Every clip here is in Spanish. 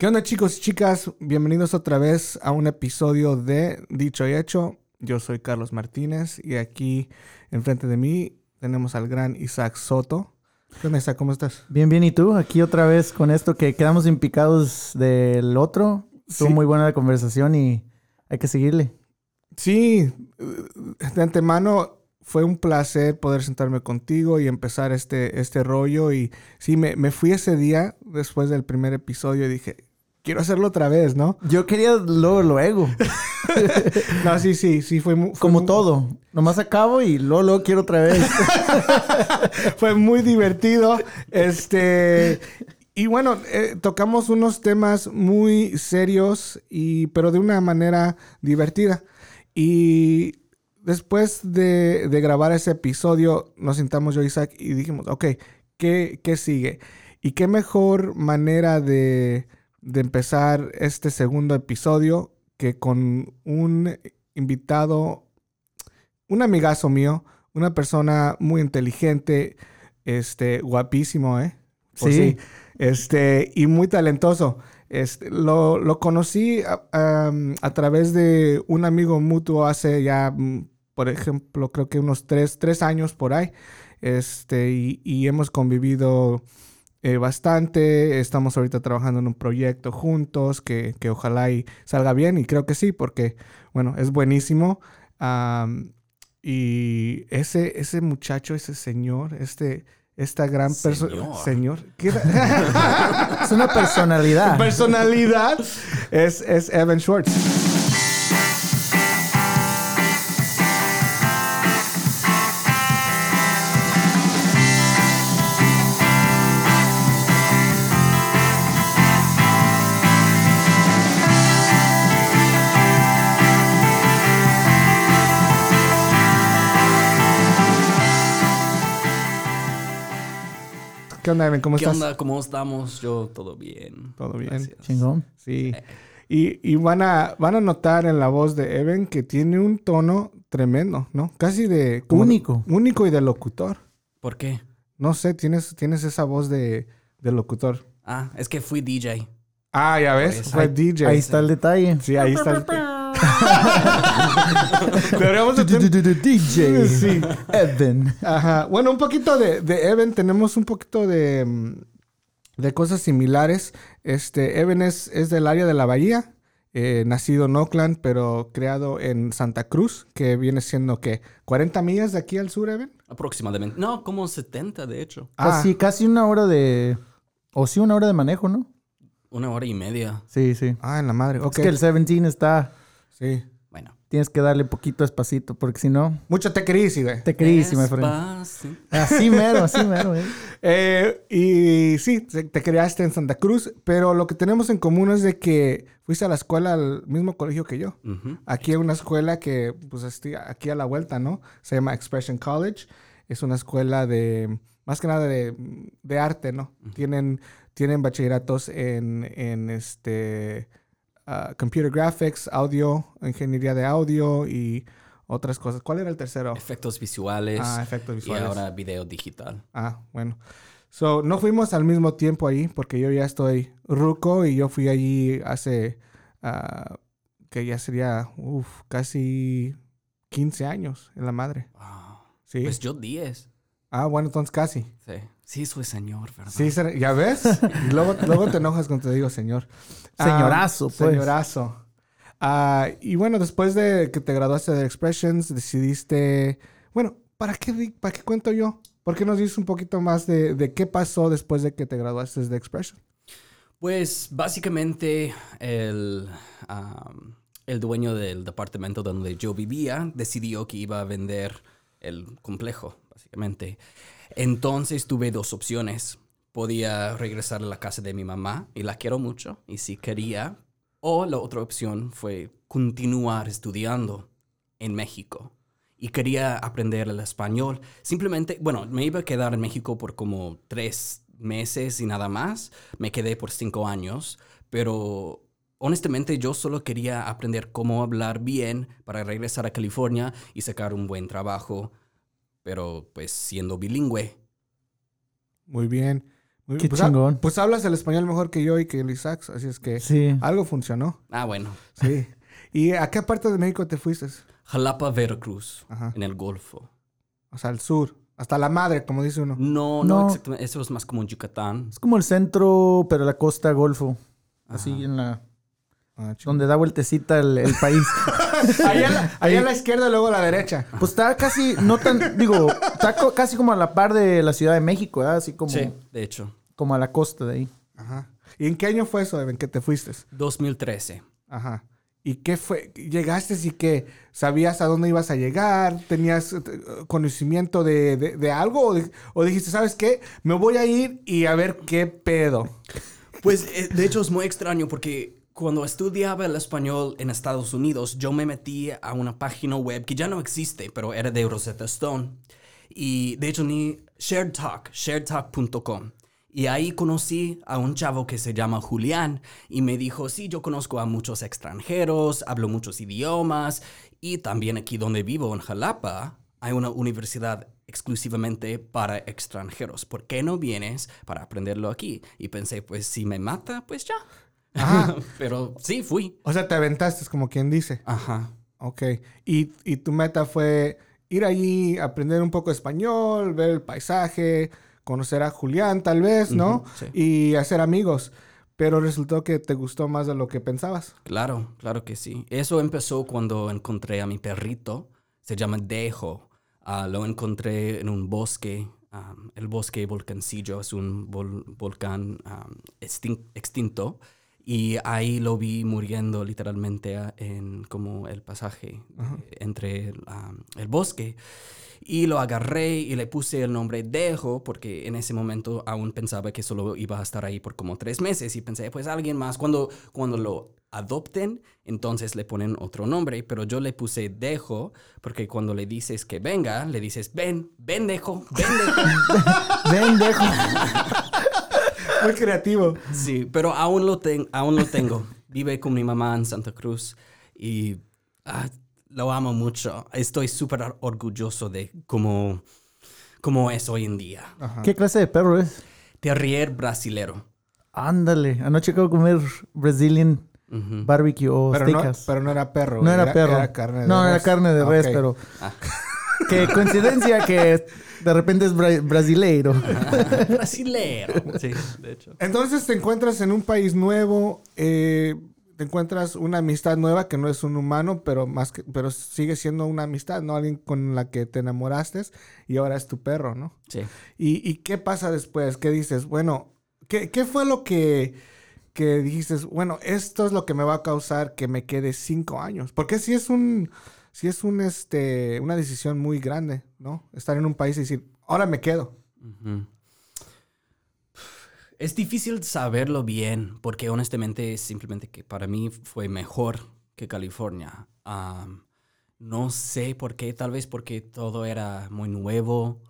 ¿Qué onda chicos y chicas? Bienvenidos otra vez a un episodio de Dicho y Hecho. Yo soy Carlos Martínez y aquí enfrente de mí tenemos al gran Isaac Soto. ¿Qué onda Isaac? ¿Cómo estás? Bien, bien. ¿Y tú? Aquí otra vez con esto que quedamos impicados del otro. Estuvo Sí. muy buena la conversación y hay que seguirle. Sí, de antemano fue un placer poder sentarme contigo y empezar este, este rollo. Y sí, me, me fui ese día después del primer episodio y dije, quiero hacerlo otra vez, ¿no? Yo quería luego, luego. No, sí, sí, sí, fue, mu- fue Como todo. Nomás acabo y luego, luego quiero otra vez. fue muy divertido. Este. Y bueno, eh, tocamos unos temas muy serios, y, pero de una manera divertida. Y después de, de grabar ese episodio, nos sentamos yo y Isaac y dijimos, ok, ¿qué, qué sigue? Y qué mejor manera de, de empezar este segundo episodio que con un invitado, un amigazo mío, una persona muy inteligente, este, guapísimo, ¿eh? Sí. Este, y muy talentoso. Este, lo, lo conocí a, a través de un amigo mutuo hace ya, mm, por ejemplo, creo que unos tres, tres años por ahí. Este, y, y hemos convivido eh, bastante. Estamos ahorita trabajando en un proyecto juntos que, que ojalá y salga bien. Y creo que sí, porque, bueno, es buenísimo. Y ese, ese muchacho, ese señor, este, esta gran persona. Señor. Señor. Es una personalidad. personalidad es, es Evan Schwartz. ¿Qué onda, Evan? ¿Cómo ¿Qué estás? onda? ¿Cómo estamos? Yo todo bien. Todo bien. Gracias. Chingón. Sí. Y, y van, a, van a notar en la voz de Evan que tiene un tono tremendo, ¿no? Casi de... Único. Único y de locutor. ¿Por qué? No sé, tienes, tienes esa voz de, de locutor. Ah, es que fui DJ. Ah, ya ves, Por eso. fue DJ. Ahí está el detalle. Sí, ahí está. el- Deberíamos de tener- DJ. Sí. Evan. Ajá. Bueno, un poquito de, de Evan. Tenemos un poquito de, mm, de cosas similares. Este, Evan es, es del área de la Bahía. eh, nacido en Oakland, pero creado en Santa Cruz, que viene siendo, ¿qué? ¿40 millas de aquí al sur, Evan? Aproximadamente. No, como 70 de hecho. Ah. Casi, casi una hora de... O sí, una hora de manejo, ¿no? Una hora y media. Sí, sí. Ah, en la madre. Es que el 17 está... Sí. Bueno. Tienes que darle poquito espacito, porque si no, Mucho te querís, güey. te creís, my friend. Así mero, así mero, eh. Eh, y sí, te te criaste en Santa Cruz, pero lo que tenemos en común es de que fuiste a la escuela al mismo colegio que yo. Aquí hay una escuela que, pues, estoy aquí a la vuelta, ¿no? Se llama Expression College. Es una escuela de, más que nada de, de arte, ¿no? Tienen, tienen bachilleratos en, en este, ah, computer graphics, audio, ingeniería de audio y otras cosas. ¿Cuál era el tercero? Efectos visuales. Ah, efectos y visuales. ahora video digital. Ah, bueno. So, no fuimos al mismo tiempo ahí porque yo ya estoy ruco y yo fui allí hace, ah, que ya sería, uff, casi 15 años en la madre. Wow. Sí. Pues yo 10. ah, bueno, entonces casi. Sí. Sí, soy señor, ¿verdad? Sí, ¿ya ves? Y luego, luego te enojas cuando te digo señor. Ah, Señorazo, pues. Señorazo. Ah, y bueno, después de que te graduaste de Expressions, decidiste, bueno, ¿para qué, para qué cuento yo? ¿Por qué nos dices un poquito más de, de qué pasó después de que te graduaste de Expressions? Pues básicamente el, el dueño del departamento donde yo vivía decidió que iba a vender el complejo, básicamente. Entonces tuve dos opciones. Podía regresar a la casa de mi mamá y la quiero mucho y si quería. O la otra opción fue continuar estudiando en México. Y quería aprender el español. Simplemente, bueno, me iba a quedar en México por como tres meses y nada más. Me quedé por cinco años, pero honestamente yo solo quería aprender cómo hablar bien para regresar a California y sacar un buen trabajo, pero pues siendo bilingüe. Muy bien, Qué pues, chingón. pues hablas el español mejor que yo y que el Isaac, así es que Sí. algo funcionó. Ah, bueno. Sí. ¿Y a qué parte de México te fuiste? Jalapa, Veracruz, Ajá. en el Golfo. O sea, al sur. Hasta la madre, como dice uno. No, no, No. exactamente. Eso es más como Yucatán. Es como el centro, pero la costa Golfo. Así en la... Ah. Donde da vueltecita el, el país. Ahí a la, ahí a la izquierda y luego a la derecha. Pues está casi, no tan, digo, está co- casi como a la par de la Ciudad de México, ¿verdad? Así como, Sí, de hecho. Como a la costa de ahí. Ajá. ¿Y en qué año fue eso, en que te fuiste? 2013. Ajá. ¿Y qué fue? ¿Llegaste y que sabías a dónde ibas a llegar? ¿Tenías eh, conocimiento de, de- de algo? ¿O, o dijiste, ¿sabes qué? Me voy a ir y a ver qué pedo? Pues eh, de hecho es muy extraño porque cuando estudiaba el español en Estados Unidos, yo me metí a una página web que ya no existe, pero era de Rosetta Stone. Y de hecho ni Shared Talk, sharedtalk.com. Y ahí conocí a un chavo que se llama Julián y me dijo, sí, yo conozco a muchos extranjeros, hablo muchos idiomas y también aquí donde vivo, en Jalapa, hay una universidad exclusivamente para extranjeros. ¿Por qué no vienes para aprenderlo aquí? Y pensé, pues si me mata, pues ya. Ajá. Pero sí, fui. O sea, te aventaste, como quien dice. Ajá. Ok. Y, y tu meta fue ir allí, aprender un poco español, ver el paisaje, conocer a Julián tal vez, ¿no? Sí. Y hacer amigos. Pero resultó que te gustó más de lo que pensabas. Claro, claro que sí. Eso empezó cuando encontré a mi perrito. Se llama Dejo. Ah, lo encontré en un bosque. am, el bosque Volcancillo es un vol- volcán extin- extinto. Y ahí lo vi muriendo literalmente ah, en como el pasaje entre am, el bosque. Y lo agarré y le puse el nombre Dejo porque en ese momento aún pensaba que solo iba a estar ahí por como tres meses y pensé, pues alguien más, cuando, cuando lo adopten, entonces le ponen otro nombre, pero yo le puse Dejo porque cuando le dices que venga, le dices, ven, ven Dejo, ven Dejo. Ven, dejo. Muy creativo. Sí, pero aún lo, ten- aún lo tengo. Vive con mi mamá en Santa Cruz y ah, lo amo mucho. Estoy súper orgulloso de cómo, cómo es hoy en día. ¿Qué clase de perro es? Terrier brasilero. Ándale, anoche acabo de comer Brazilian barbecue o Pero no, steakhouse. pero no era perro. No era perro. Era carne de no, era carne de res, Ok. pero... Ah. Qué coincidencia que de repente es bra- brasileiro. brasilero. Sí, de hecho. Entonces te encuentras en un país nuevo, eh, te encuentras una amistad nueva que no es un humano, pero más que, pero sigue siendo una amistad, ¿no? Alguien con la que te enamoraste y ahora es tu perro, ¿no? Sí. ¿Y, y qué pasa después? ¿Qué dices? Bueno, ¿qué, qué fue lo que, que dijiste? Bueno, esto es lo que me va a causar que me quede cinco años. Porque si es un, si es un, este, una decisión muy grande, ¿no? Estar en un país y decir, ahora me quedo. Ujú. Es difícil saberlo bien porque honestamente es simplemente que para mí fue mejor que California. Am, no sé por qué, tal vez porque todo era muy nuevo.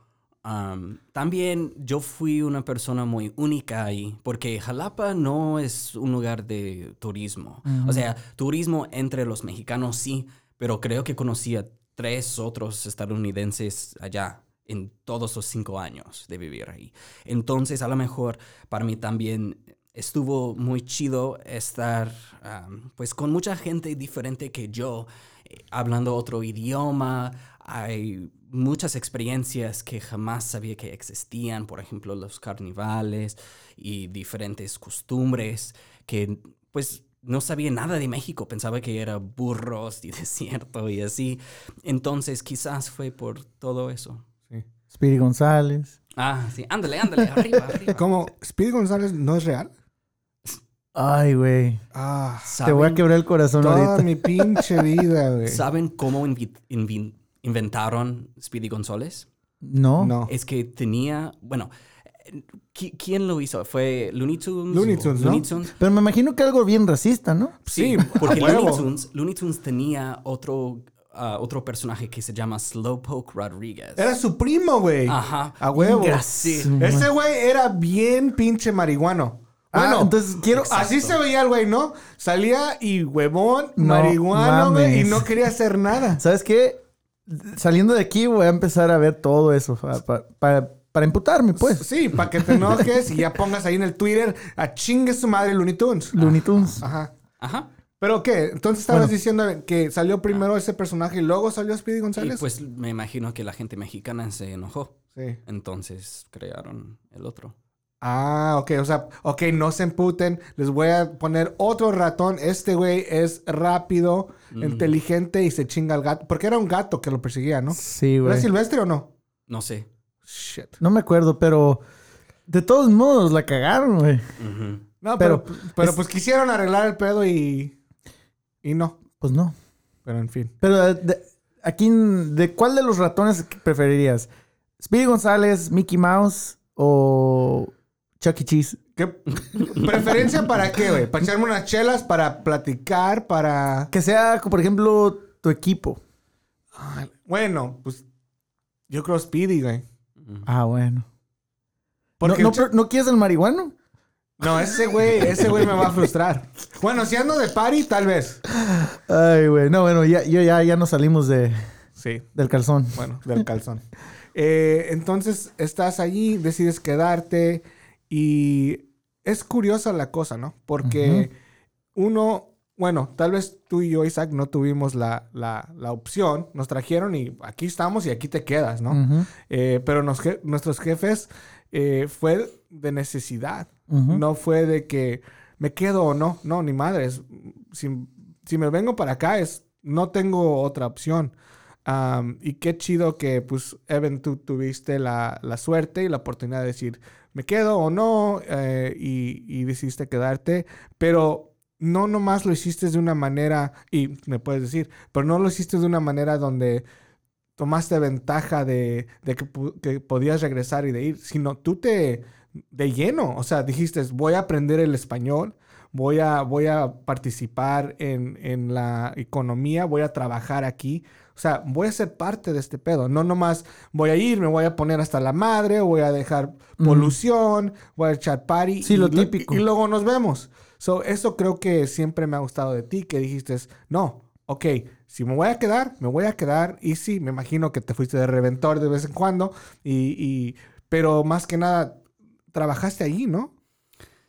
Am, también yo fui una persona muy única ahí porque Jalapa no es un lugar de turismo. O sea, turismo entre los mexicanos sí, pero creo que conocí a tres otros estadounidenses allá en todos los cinco años de vivir ahí. Entonces, a lo mejor para mí también estuvo muy chido estar am, pues con mucha gente diferente que yo, eh, hablando otro idioma. Hay muchas experiencias que jamás sabía que existían, por ejemplo, los carnavales y diferentes costumbres que pues no sabía nada de México, pensaba que era burros y desierto y así. Entonces, quizás fue por todo eso. Speedy González. Ah, sí, ándale, ándale, arriba, arriba. ¿Cómo? ¿Speedy González no es real? Ay, güey. Ah, Te voy a ¿Saben, quebrar el corazón toda ahorita. mi pinche vida, güey. ¿Saben cómo invi- invi- inventaron Speedy González? No. No. Es que tenía, bueno, ¿qui- ¿quién lo hizo? ¿Fue Looney Tunes? Looney Tunes, ¿no? Looney Tunes. Pero me imagino que algo bien racista, ¿no? Sí, porque. Looney Tunes, Looney Tunes tenía otro, ah, otro personaje que se llama Slowpoke Rodriguez. Era su primo, güey. Ajá. A huevo. Sí. Ese güey era bien pinche marihuano. Ah, Bueno, entonces quiero... Exacto. así se veía el güey, ¿no? Salía y huevón, No marihuano, güey, y no quería hacer nada. ¿Sabes qué? Saliendo de aquí voy a empezar a ver todo eso. pa- pa- pa- para imputarme, pues. Sí, para que te enojes y ya pongas ahí en el Twitter a chingue su madre Looney Tunes. Looney Tunes. Ajá. Ajá. ¿Pero qué? Entonces estabas Bueno. diciendo que salió primero ese personaje y luego salió Speedy Y González. pues me imagino que la gente mexicana se enojó. Sí. Entonces crearon el otro. Ah, ok, o sea, ok, no se emputen. Les voy a poner otro ratón. Este güey es rápido, Mm. inteligente y se chinga al gato. Porque era un gato que lo perseguía, ¿no? Sí, ¿Era güey. silvestre o no? No sé. Shit. No me acuerdo, pero de todos modos la cagaron, güey. No, pero, Pero- pero es- pues quisieron arreglar el pedo y. Y no. Pues no. Pero en fin. Pero de- aquí, ¿de cuál de los ratones preferirías? ¿Speedy González, Mickey Mouse o Chuck E. Cheese? ¿Qué preferencia para qué, güey? ¿Para echarme unas chelas? ¿Para platicar? ¿Para.? Que sea, por ejemplo, tu equipo. Ay, Bueno, pues. Yo creo Speedy, güey. Ah, bueno. Porque ¿No, no, ¿no quieres el marihuano? No, ese güey, ese güey me va a frustrar. Bueno, si ando de party, tal vez. Ay, güey. No, bueno, ya, yo ya, ya nos salimos de, Sí, del calzón. bueno, del calzón. Eh, entonces, estás allí, decides quedarte y es curiosa la cosa, ¿no? Porque uno, bueno, tal vez tú y yo, Isaac, no tuvimos la, la- la opción, nos trajeron y aquí estamos y aquí te quedas, ¿no? Eh, pero nos nuestros jefes eh, fue de necesidad. No fue de que me quedo o no. No, ni madres. Si, si me vengo para acá es no tengo otra opción. Y qué chido que, pues, Evan, tú tuviste la, la suerte y la oportunidad de decir, me quedo o no, eh, y, y decidiste quedarte. Pero no nomás lo hiciste de una manera, y me puedes decir, pero no lo hiciste de una manera donde tomaste ventaja de, de que, que podías regresar y de ir, sino tú te de lleno, o sea, dijiste, voy a aprender el español, voy a, voy a participar en, en la economía, voy a trabajar aquí, o sea, voy a ser parte de este pedo, no nomás voy a ir, me voy a poner hasta la madre, voy a dejar polución, voy a echar party. Sí, y lo típico. Y, luego nos vemos. So, eso creo que siempre me ha gustado de ti, que dijiste, no, ok, si me voy a quedar, me voy a quedar. Y sí, me imagino que te fuiste de reventor de vez en cuando. Y, y- pero más que nada, trabajaste ahí, ¿no?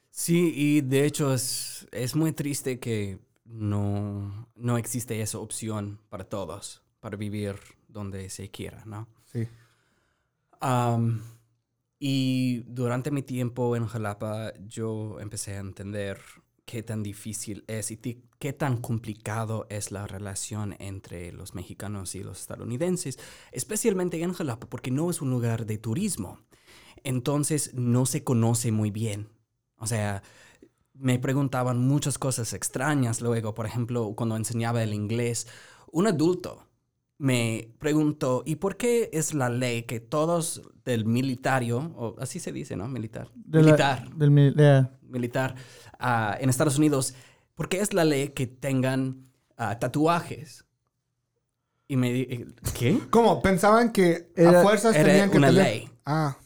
Sí, y de hecho es, es muy triste que no, no existe esa opción para todos, para vivir donde se quiera, ¿no? Sí. Am, y durante mi tiempo en Jalapa, yo empecé a entender qué tan difícil es y qué tan complicado es la relación entre los mexicanos y los estadounidenses, especialmente en Jalapa, porque no es un lugar de turismo. Entonces no se conoce muy bien. O sea, me preguntaban muchas cosas extrañas luego, por ejemplo, cuando enseñaba el inglés, un adulto me preguntó, ¿y por qué es la ley que todos del militario, o así se dice, ¿no? Militar. De la- militar. del mil- ya. militar ah, en Estados Unidos, ¿por qué es la ley que tengan ah, tatuajes? Y me di- ¿qué? ¿Cómo? Pensaban que Era- a fuerzas era tenían que una tener- ley. Ah.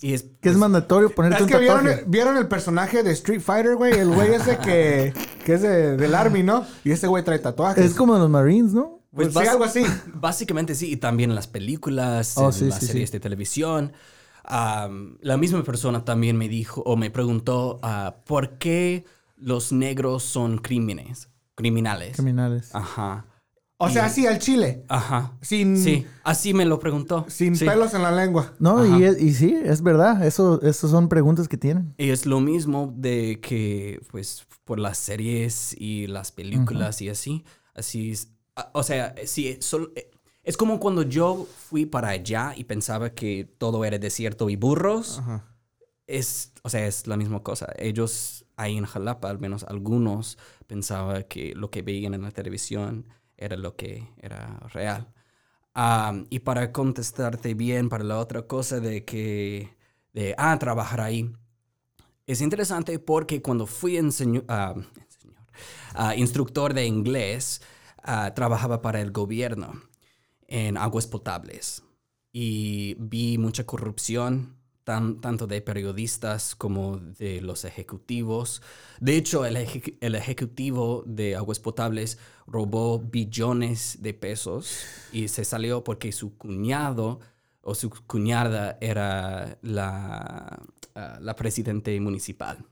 Y es, Que es mandatorio ponerte Es un que vieron, tatuaje. vieron el personaje de Street Fighter, güey. El güey ese que, que es de- del Army, ¿no? Y ese güey trae tatuajes. Es como los Marines, ¿no? Pues Pues sí, algo así. Básicamente sí, y también en las películas, Oh, en sí, las sí, series sí. de televisión. La misma persona también me dijo o me preguntó ah, por qué los negros son crímenes, criminales. Criminales. Ajá, O sea, Y- sí, al chile. ajá. Sin, Sí, así me lo preguntó. sin Sí. pelos en la lengua. No, y, es- y sí, es verdad. Eso, eso son preguntas que tienen. Y es lo mismo de que, pues, por las series y las películas y así, así es. O sea, sí, sol- eh, es como cuando yo fui para allá y pensaba que todo era desierto y burros. Ajá. Es, o sea, es la misma cosa. Ellos ahí en Jalapa, al menos algunos, pensaban que lo que veían en la televisión era lo que era real. Am, y para contestarte bien para la otra cosa de que, de, ah, trabajar ahí, es interesante porque cuando fui enseño- enseñor, ah, instructor de inglés, ah, trabajaba para el gobierno en aguas potables y vi mucha corrupción, tan- tanto de periodistas como de los ejecutivos. De hecho, el, eje- el ejecutivo de aguas potables robó billones de pesos y se salió porque su cuñado o su cuñada era la, ah, la presidente municipal.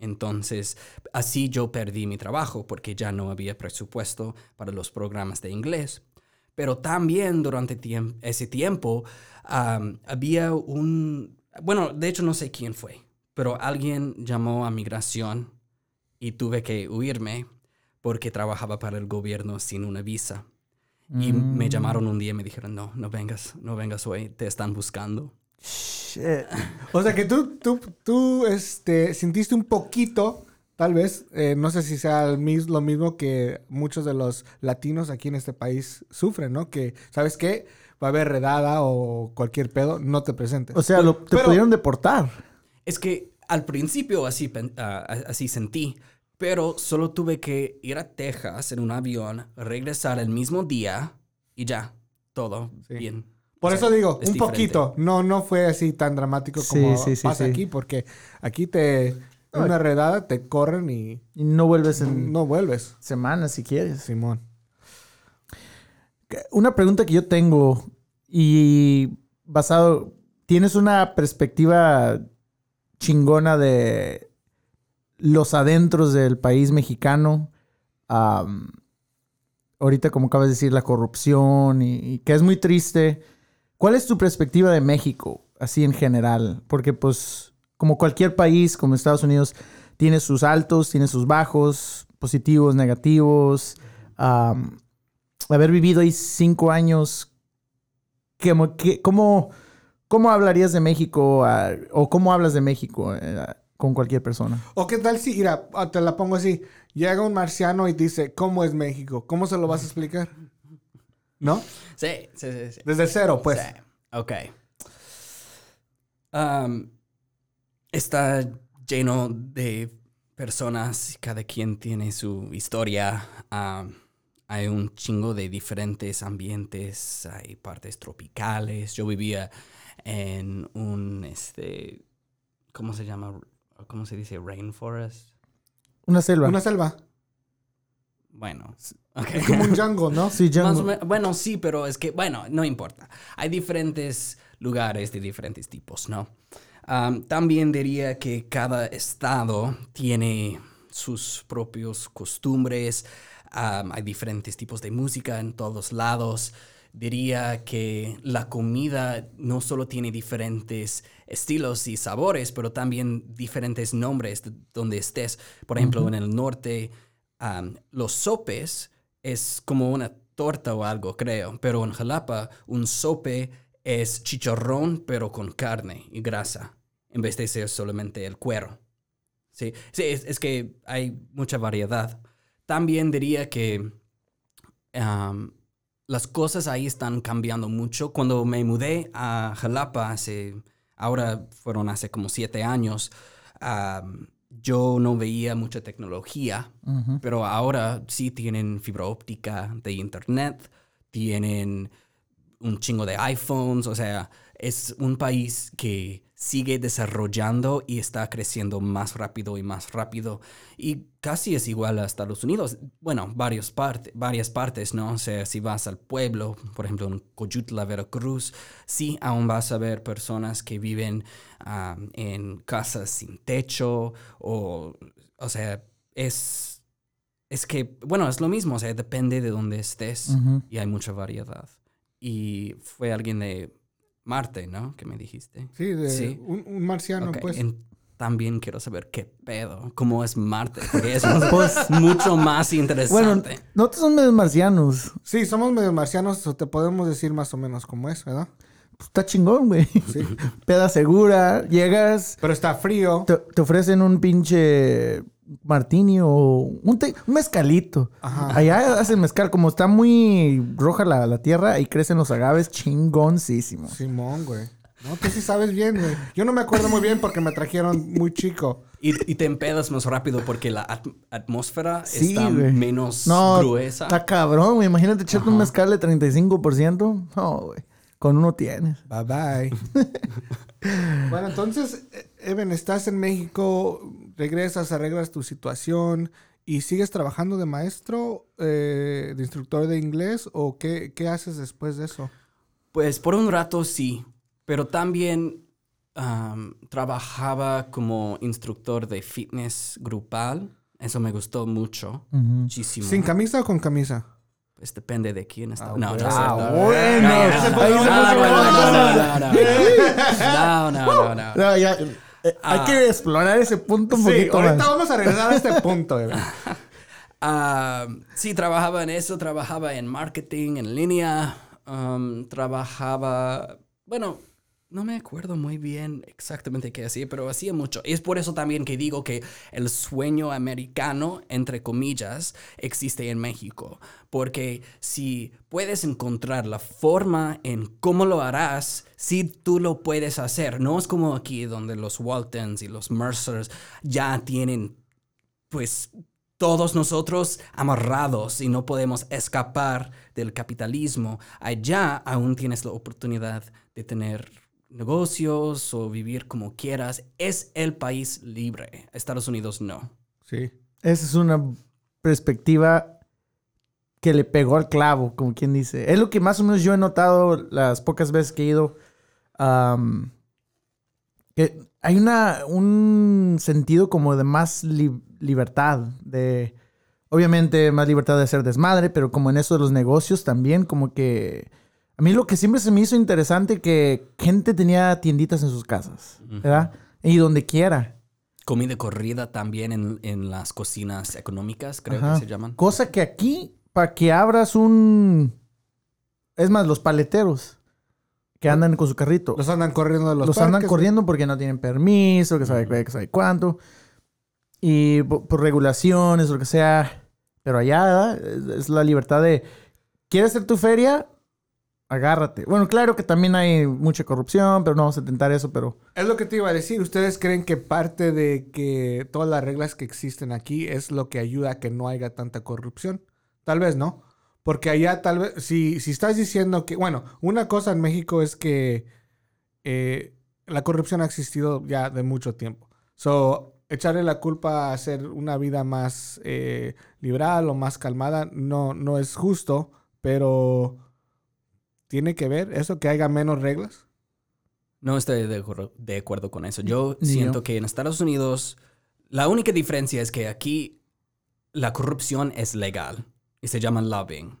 Entonces, así yo perdí mi trabajo porque ya no había presupuesto para los programas de inglés. Pero también durante ese tiempo había un... Bueno, de hecho no sé quién fue, pero alguien llamó a migración y tuve que huirme porque trabajaba para el gobierno sin una visa. Y me llamaron un día y me dijeron, no, no vengas, no vengas hoy, te están buscando. Shit. O sea que tú, tú, tú, este, sintiste un poquito, tal vez, eh, no sé si sea lo mismo que muchos de los latinos aquí en este país sufren, ¿no? Que, ¿sabes qué? Va a haber redada o cualquier pedo, no te presentes. O sea, lo- te Pero- pudieron deportar. Es que al principio así, ah, así sentí, pero solo tuve que ir a Texas en un avión, regresar el mismo día y ya, todo Sí. bien. Por O eso digo, es un diferente. poquito. No, no fue así tan dramático como sí, sí, pasa sí. aquí, porque aquí te, una redada, te corren y Y no vuelves en no vuelves. semanas si quieres. Simón. Una pregunta que yo tengo y basado, tienes una perspectiva chingona de los adentros del país mexicano. Ahorita, como acabas de decir, la corrupción y, que es muy triste. ¿Cuál es tu perspectiva de México, así en general? Porque pues, como cualquier país, como Estados Unidos, tiene sus altos, tiene sus bajos, positivos, negativos. Haber vivido ahí cinco años, ¿qué- qué- ¿cómo, cómo hablarías de México o cómo hablas de México eh, con cualquier persona? ¿O qué tal si, mira, ah, te la pongo así, llega un marciano y dice, ¿cómo es México? ¿Cómo se lo vas a explicar? ¿No? Sí, sí, sí. sí. Desde cero, pues. Sí. Ok. Está lleno de personas, cada quien tiene su historia. Hay un chingo de diferentes ambientes, hay partes tropicales. Yo vivía en un, este, ¿cómo se llama? ¿Cómo se dice? Rainforest. Una selva. Una selva. Bueno. Es como un jungle, ¿no? Sí, jungle. Más o men- bueno, sí, pero es que, bueno, no importa. Hay diferentes lugares de diferentes tipos, ¿no? Am, también diría que cada estado tiene sus propios costumbres. Hay diferentes tipos de música en todos lados. Diría que la comida no solo tiene diferentes estilos y sabores, pero también diferentes nombres de donde estés. Por ejemplo, en el norte, los sopes es como una torta o algo, creo. Pero en Jalapa, un sope es chicharrón, pero con carne y grasa, en vez de ser solamente el cuero. Sí, sí es, es que hay mucha variedad. También diría que las cosas ahí están cambiando mucho. Cuando me mudé a Jalapa hace, ahora fueron hace como siete años, yo no veía mucha tecnología, pero ahora sí tienen fibra óptica de internet, tienen un chingo de iPhones, o sea, es un país que sigue desarrollando y está creciendo más rápido y más rápido. Y casi es igual a Estados Unidos. Bueno, varios parte, varias partes, ¿no? O sea, si vas al pueblo, por ejemplo, en Coyutla, Veracruz, sí, aún vas a ver personas que viven ah, en casas sin techo o, o sea, es, es que, bueno, es lo mismo, o sea, depende de dónde estés y hay mucha variedad. Y fue alguien de Marte, ¿no? Que me dijiste. Sí, de Sí. Un, un marciano, pues. en- también quiero saber qué pedo, cómo es Marte, porque eso es mucho más Bueno, interesante. nosotros somos medio marcianos. Sí, somos medio marcianos, o te podemos decir más o menos cómo es, ¿verdad? Pues, está chingón, güey. Sí. Peda segura, llegas, Pero está frío. te, te ofrecen un pinche martini o un, te- un mezcalito. Ajá. Allá hacen mezcal. Como está muy roja la, la tierra y crecen los agaves chingoncísimo. Simón, güey. No, tú sí sabes bien, güey. Yo no me acuerdo muy bien porque me trajeron muy chico. Y, y te empedas más rápido porque la at- atmósfera Sí, está güey. menos No, gruesa. está cabrón, güey. Imagínate echarte un mezcal de 35%. No, güey. Con uno tienes. Bye bye. bueno, entonces, Evan, estás en México, regresas, arreglas tu situación y sigues trabajando de maestro, eh, de instructor de inglés o qué, qué haces después de eso? Pues por un rato sí. Pero también am, trabajaba como instructor de fitness grupal. Eso me gustó mucho. Muchísimo. ¿Sin camisa o con camisa? Pues depende de quién está. Ah, no, no, Ah, bueno. No, no, no, no, no, no, hay Ah. que explorar ese punto un Sí, poquito ahorita más. vamos a regresar a este punto. Evan. Ah, sí, trabajaba en eso, trabajaba en marketing en línea, um, trabajaba, bueno, no me acuerdo muy bien exactamente qué hacía, pero hacía mucho. Y es por eso también que digo que el sueño americano, entre comillas, existe en México. Porque si puedes encontrar la forma en cómo lo harás, si tú lo puedes hacer. No es como aquí donde los Waltons y los Mercers ya tienen pues todos nosotros amarrados y no podemos escapar del capitalismo. Allá aún tienes la oportunidad de tener negocios o vivir como quieras. Es el país libre. Estados Unidos no. Sí. Esa es una perspectiva que le pegó al clavo, como quien dice. Es lo que más o menos yo he notado las pocas veces que he ido. que hay una, un sentido como de más li- libertad, de obviamente más libertad de hacer desmadre, pero como en eso de los negocios también, como que a mí lo que siempre se me hizo interesante que gente tenía tienditas en sus casas, ¿verdad? Y donde quiera. Comida corrida también en, en las cocinas económicas, creo Ajá. que se llaman. Cosa que aquí, para que abras un... Es más, los paleteros que andan con su carrito. Los andan corriendo de los, Los, andan parques, corriendo porque no tienen permiso, que sabe, qué, que sabe cuánto. Y po- por, regulaciones o lo que sea. Pero allá ¿verdad? es, es la libertad de... ¿Quieres hacer tu feria? Agárrate. Bueno, claro que también hay mucha corrupción, pero no vamos a intentar eso, pero... Es lo que te iba a decir. ¿Ustedes creen que parte de que todas las reglas que existen aquí es lo que ayuda a que no haya tanta corrupción? Tal vez no. Porque allá tal vez, si, si estás diciendo que, bueno, una cosa en México es que eh, la corrupción ha existido ya de mucho tiempo. So, echarle la culpa a hacer una vida más eh, liberal o más calmada no, no es justo, pero ¿tiene que ver eso que haya menos reglas? No estoy de, acuerdo- de acuerdo con eso. Yo Ni siento yo. que en Estados Unidos la única diferencia es que aquí la corrupción es legal y se llama lobbying.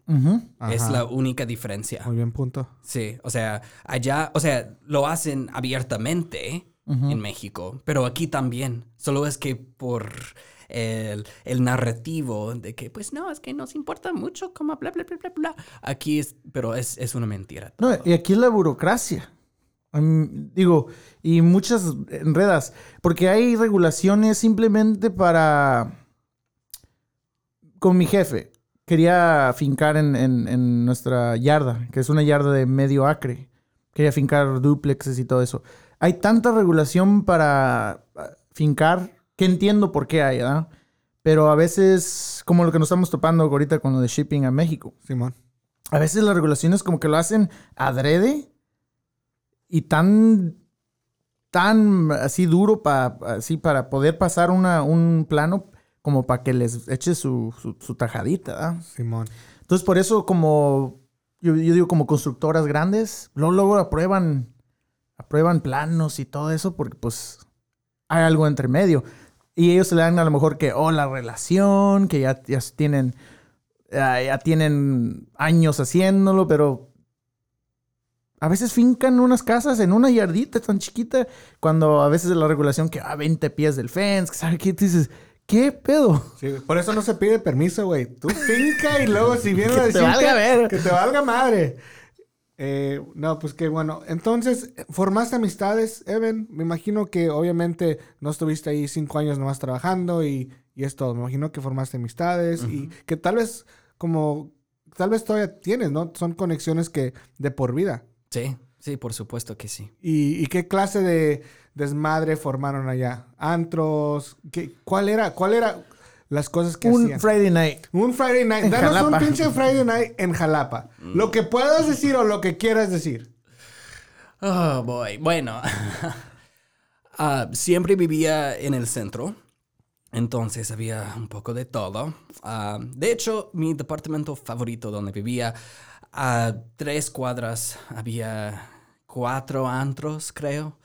Es la única diferencia. Muy bien, punto. Sí, o sea, allá, o sea, lo hacen abiertamente en México, pero aquí también. Solo es que por el, el narrativo de que, pues no, es que nos importa mucho como bla, bla, bla, bla, bla. Aquí es, pero es, es una mentira. No, y aquí es la burocracia. Digo, y muchas enredas. Porque hay regulaciones simplemente para. Con mi jefe. Quería fincar en, en- en nuestra yarda, que es una yarda de medio acre. Quería fincar duplexes y todo eso. Hay tanta regulación para ah, fincar que entiendo por qué hay, ¿verdad? Pero a veces, como lo que nos estamos topando ahorita con lo de shipping a México Simón. a veces las regulaciones como que lo hacen adrede y tan tan así duro para así para poder pasar una, un plano como para que les eche su, su, su tajadita. ¿verdad? Simón. Entonces por eso como yo, yo digo como constructoras grandes luego, luego aprueban aprueban planos y todo eso porque pues hay algo entre medio y ellos se le dan a lo mejor que oh la relación que ya, ya tienen ya, ya tienen años haciéndolo pero a veces fincan unas casas en una yardita tan chiquita cuando a veces la regulación que a 20 pies del fence que sabe qué tú dices qué pedo Sí, por eso no se pide permiso, güey. Tú finca y luego si vienen Que a te decirte... valga ver. Que te valga madre. Eh, no, pues qué bueno. Entonces, ¿formaste amistades, Evan? Me imagino que obviamente no estuviste ahí cinco años nomás trabajando y, y es todo. Me imagino que formaste amistades y que tal vez como... Tal vez todavía tienes, ¿no? Son conexiones que de por vida. Sí, sí, por supuesto que sí. ¿Y, y qué clase de desmadre formaron allá? ¿Antros? ¿Qué, ¿Cuál era? ¿Cuál era las cosas que un hacían? Friday night Un Friday night. En Danos Jalapa. un pinche Friday night en Jalapa. Lo que puedas decir o lo que quieras decir. Oh, boy. Bueno, ah, siempre vivía en el centro, entonces había un poco de todo. Ah, de hecho, mi departamento favorito donde vivía, a tres cuadras había cuatro antros, creo.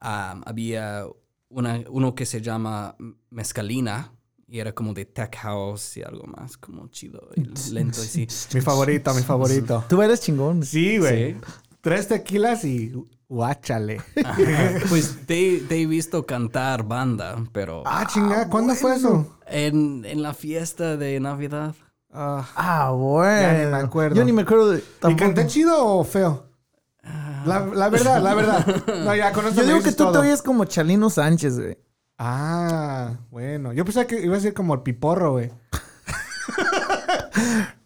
Había una, uno que se llama Mezcalina y era como de tech house y algo más como chido y lento y sí. Mi favorito, mi favorito. Tú eres chingón. Sí, güey. Sí. Tres tequilas y guáchale. Ajá. Pues te, te he visto cantar banda, pero ah, chingada, ¿cuándo fue eso? en, en la fiesta de Navidad. Ah, Ah, bueno. Ya ni me acuerdo. Yo ni me acuerdo de. ¿Y canté chido o feo? La, la verdad, la verdad. No, ya con eso Yo digo que tú te todo. oyes como Chalino Sánchez, güey. Ah, bueno. Yo pensaba que iba a ser como el piporro, güey.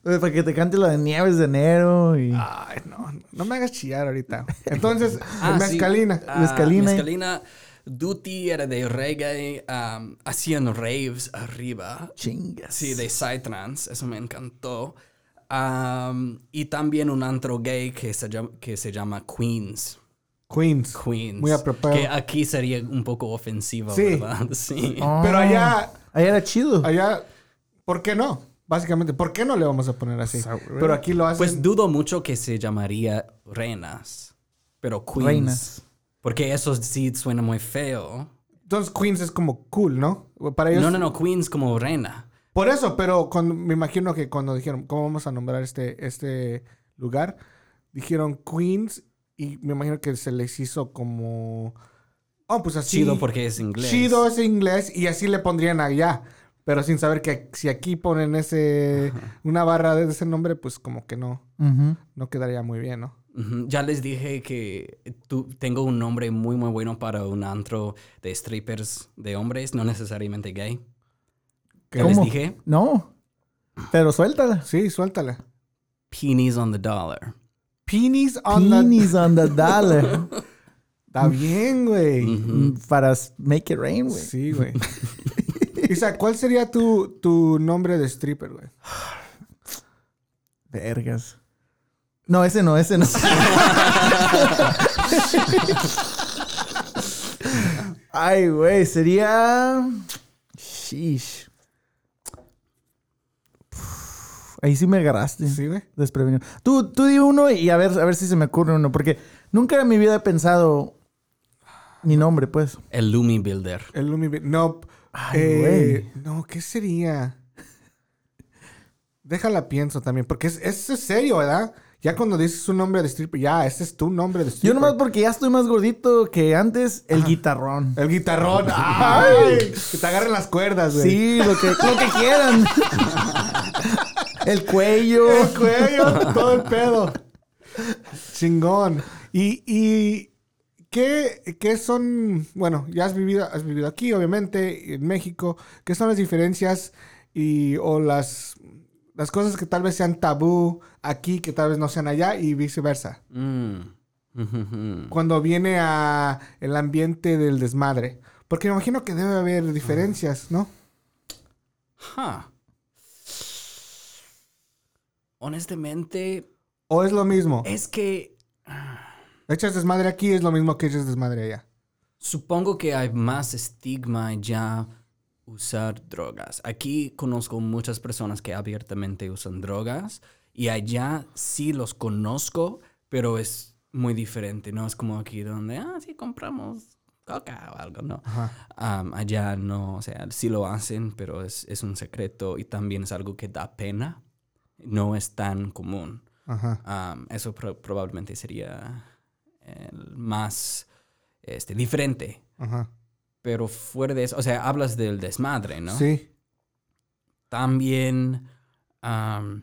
Para que te cante lo de Nieves de enero y... Ay, no, no me hagas chillar ahorita. Entonces, Ah, sí. mezcalina. Ah, Mezcalina. Mezcalina. Duty era de reggae. um, hacían raves arriba. Chingas. Sí, de Psytrance. Eso me encantó. Um, y también un antro gay que se llama, que se llama Queens. Queens. Queens. Muy apropiado. Que aquí sería un poco ofensivo, Sí. ¿verdad? Sí. Oh. Pero allá, Allá era chido. allá, ¿por qué no? Básicamente, ¿por qué no le vamos a poner así? Pero aquí lo hacen. Pues dudo mucho que se llamaría reinas. Pero Queens. Reinas. Porque eso sí suena muy feo. Entonces, Queens es como cool, ¿no? Para ellos. No, no, no. Queens como reina. Por eso, pero cuando, me imagino que cuando dijeron, ¿cómo vamos a nombrar este, este lugar? Dijeron Queens y me imagino que se les hizo como... Oh, pues así. Chido porque es inglés. Chido es inglés y así le pondrían allá. Pero sin saber que si aquí ponen ese una barra de ese nombre, pues como que no, no quedaría muy bien, ¿no? Ya les dije que tu- tengo un nombre muy, muy bueno para un antro de strippers de hombres, no necesariamente gay. ¿Qué les ¿Cómo? dije? No. Pero suéltala. Sí, suéltala. Pennies on the dollar. Peonies on the... On the dollar. Está bien, güey. Para make it rain, güey. Sí, güey. Isa, ¿cuál sería tu, tu nombre de stripper, güey? Vergas. No, ese no, ese no. Ay, güey, sería. Sheesh. Ahí sí me agarraste. Sí, güey. Desprevenido. Tú, tú di uno y a ver, a ver si se me ocurre uno. Porque nunca en mi vida he pensado mi nombre, pues. El Lumi Builder. El Lumi... No, Ay, eh, no, ¿qué sería? Déjala pienso también, porque es, es serio, ¿verdad? Ya cuando dices un nombre de stripper, ya, ese es tu nombre de stripper. Yo nomás porque ya estoy más gordito que antes, el guitarrón. El guitarrón. ¡Ay! Que te agarren las cuerdas, güey. Sí, lo que, lo que quieran. el cuello. El cuello, todo el pedo. Chingón. Y, y ¿qué, qué son? Bueno, ya has vivido, has vivido aquí, obviamente, en México. ¿Qué son las diferencias y o las, las cosas que tal vez sean tabú aquí, que tal vez no sean allá y viceversa? Mm. Cuando viene a el ambiente del desmadre. Porque me imagino que debe haber diferencias, ¿no? Huh. Honestamente, ¿O es lo mismo? es que Echas desmadre aquí es lo mismo que echas desmadre allá. Supongo que hay más estigma ya usar drogas. Aquí conozco muchas personas que abiertamente usan drogas y allá sí los conozco, pero es muy diferente. No es como aquí donde, ah, sí compramos coca o algo, no. Um, allá no, o sea, sí lo hacen, pero es, es un secreto y también es algo que da pena. No es tan común. Ajá. Um, eso pro- probablemente sería el más este, diferente. Ajá. Pero fuera de eso, o sea, hablas del desmadre, ¿no? Sí. También, am,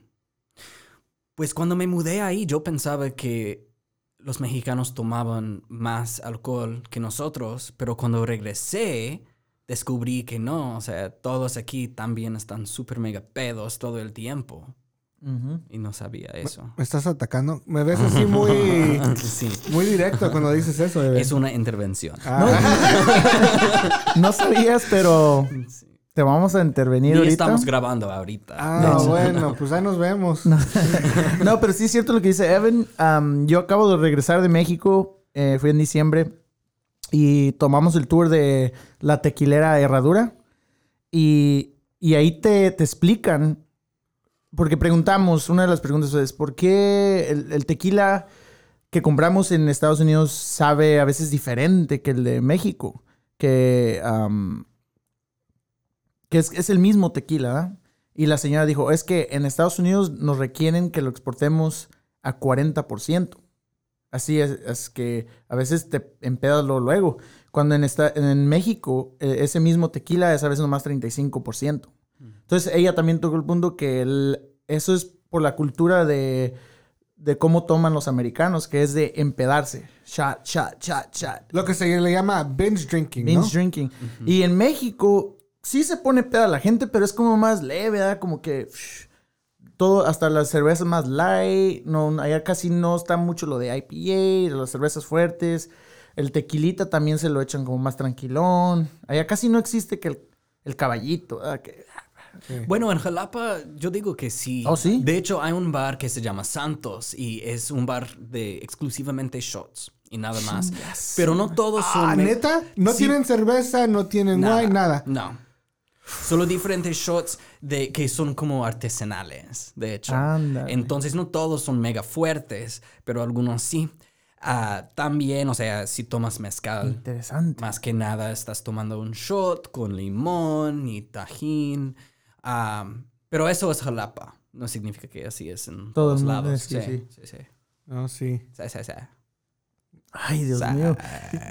pues cuando me mudé ahí, yo pensaba que los mexicanos tomaban más alcohol que nosotros, pero cuando regresé, descubrí que no, o sea, todos aquí también están súper mega pedos todo el tiempo. Y no sabía eso. ¿Me estás atacando? Me ves así muy, sí. muy directo cuando dices eso, bebé. Es una intervención. Ah, No sabías, pero te vamos a intervenir Y ahorita. estamos grabando ahorita. Ah, bueno, pues ahí nos vemos. No, pero sí es cierto lo que dice Evan. Yo acabo de regresar de México. eh, fui en diciembre. Y tomamos el tour de la tequilera Herradura. Y, y ahí te, te explican. Porque preguntamos, una de las preguntas es, ¿por qué el, tequila que compramos en Estados Unidos sabe a veces diferente que el de México. Que, que es, es el mismo tequila. ¿verdad? Y la señora dijo, es que en Estados Unidos nos requieren que lo exportemos a 40%. Así es, es que a veces te empedas luego. Cuando en, esta, en México eh, ese mismo tequila es a veces nomás 35%. Entonces ella también tocó el punto que el- eso es por la cultura de, de cómo toman los americanos, que es de empedarse. Shot, shot, shot, shot. Lo que se le llama binge drinking, ¿no? Binge drinking. Y en México sí se pone peda la gente, pero es como más leve, ¿verdad? Como que psh, todo, hasta las cervezas más light, no, allá casi no está mucho lo de IPA, de las cervezas fuertes. El tequilita también se lo echan como más tranquilón. Allá casi no existe que el, el caballito, ¿verdad? Que- Bueno, en Jalapa yo digo que sí. ¿Oh, sí? De hecho, hay un bar que se llama Santos y es un bar de exclusivamente shots y nada más. Pero no todos son... Ah, me- ¿neta? No Sí, tienen cerveza, no tienen wine, nada. No. Solo diferentes shots de, que son como artesanales, de hecho. Ándale. Entonces no todos son mega fuertes, pero algunos sí. Ah, también, o sea, si tomas mezcal, Interesante. más que nada estás tomando un shot con limón y tajín. Ah, pero eso es jalapa. No significa que así es en Todo todos lados. es- sí, sí, sí. sí, sí. No, sí. Sí, sí, sí. Ay, Dios Sa- mío.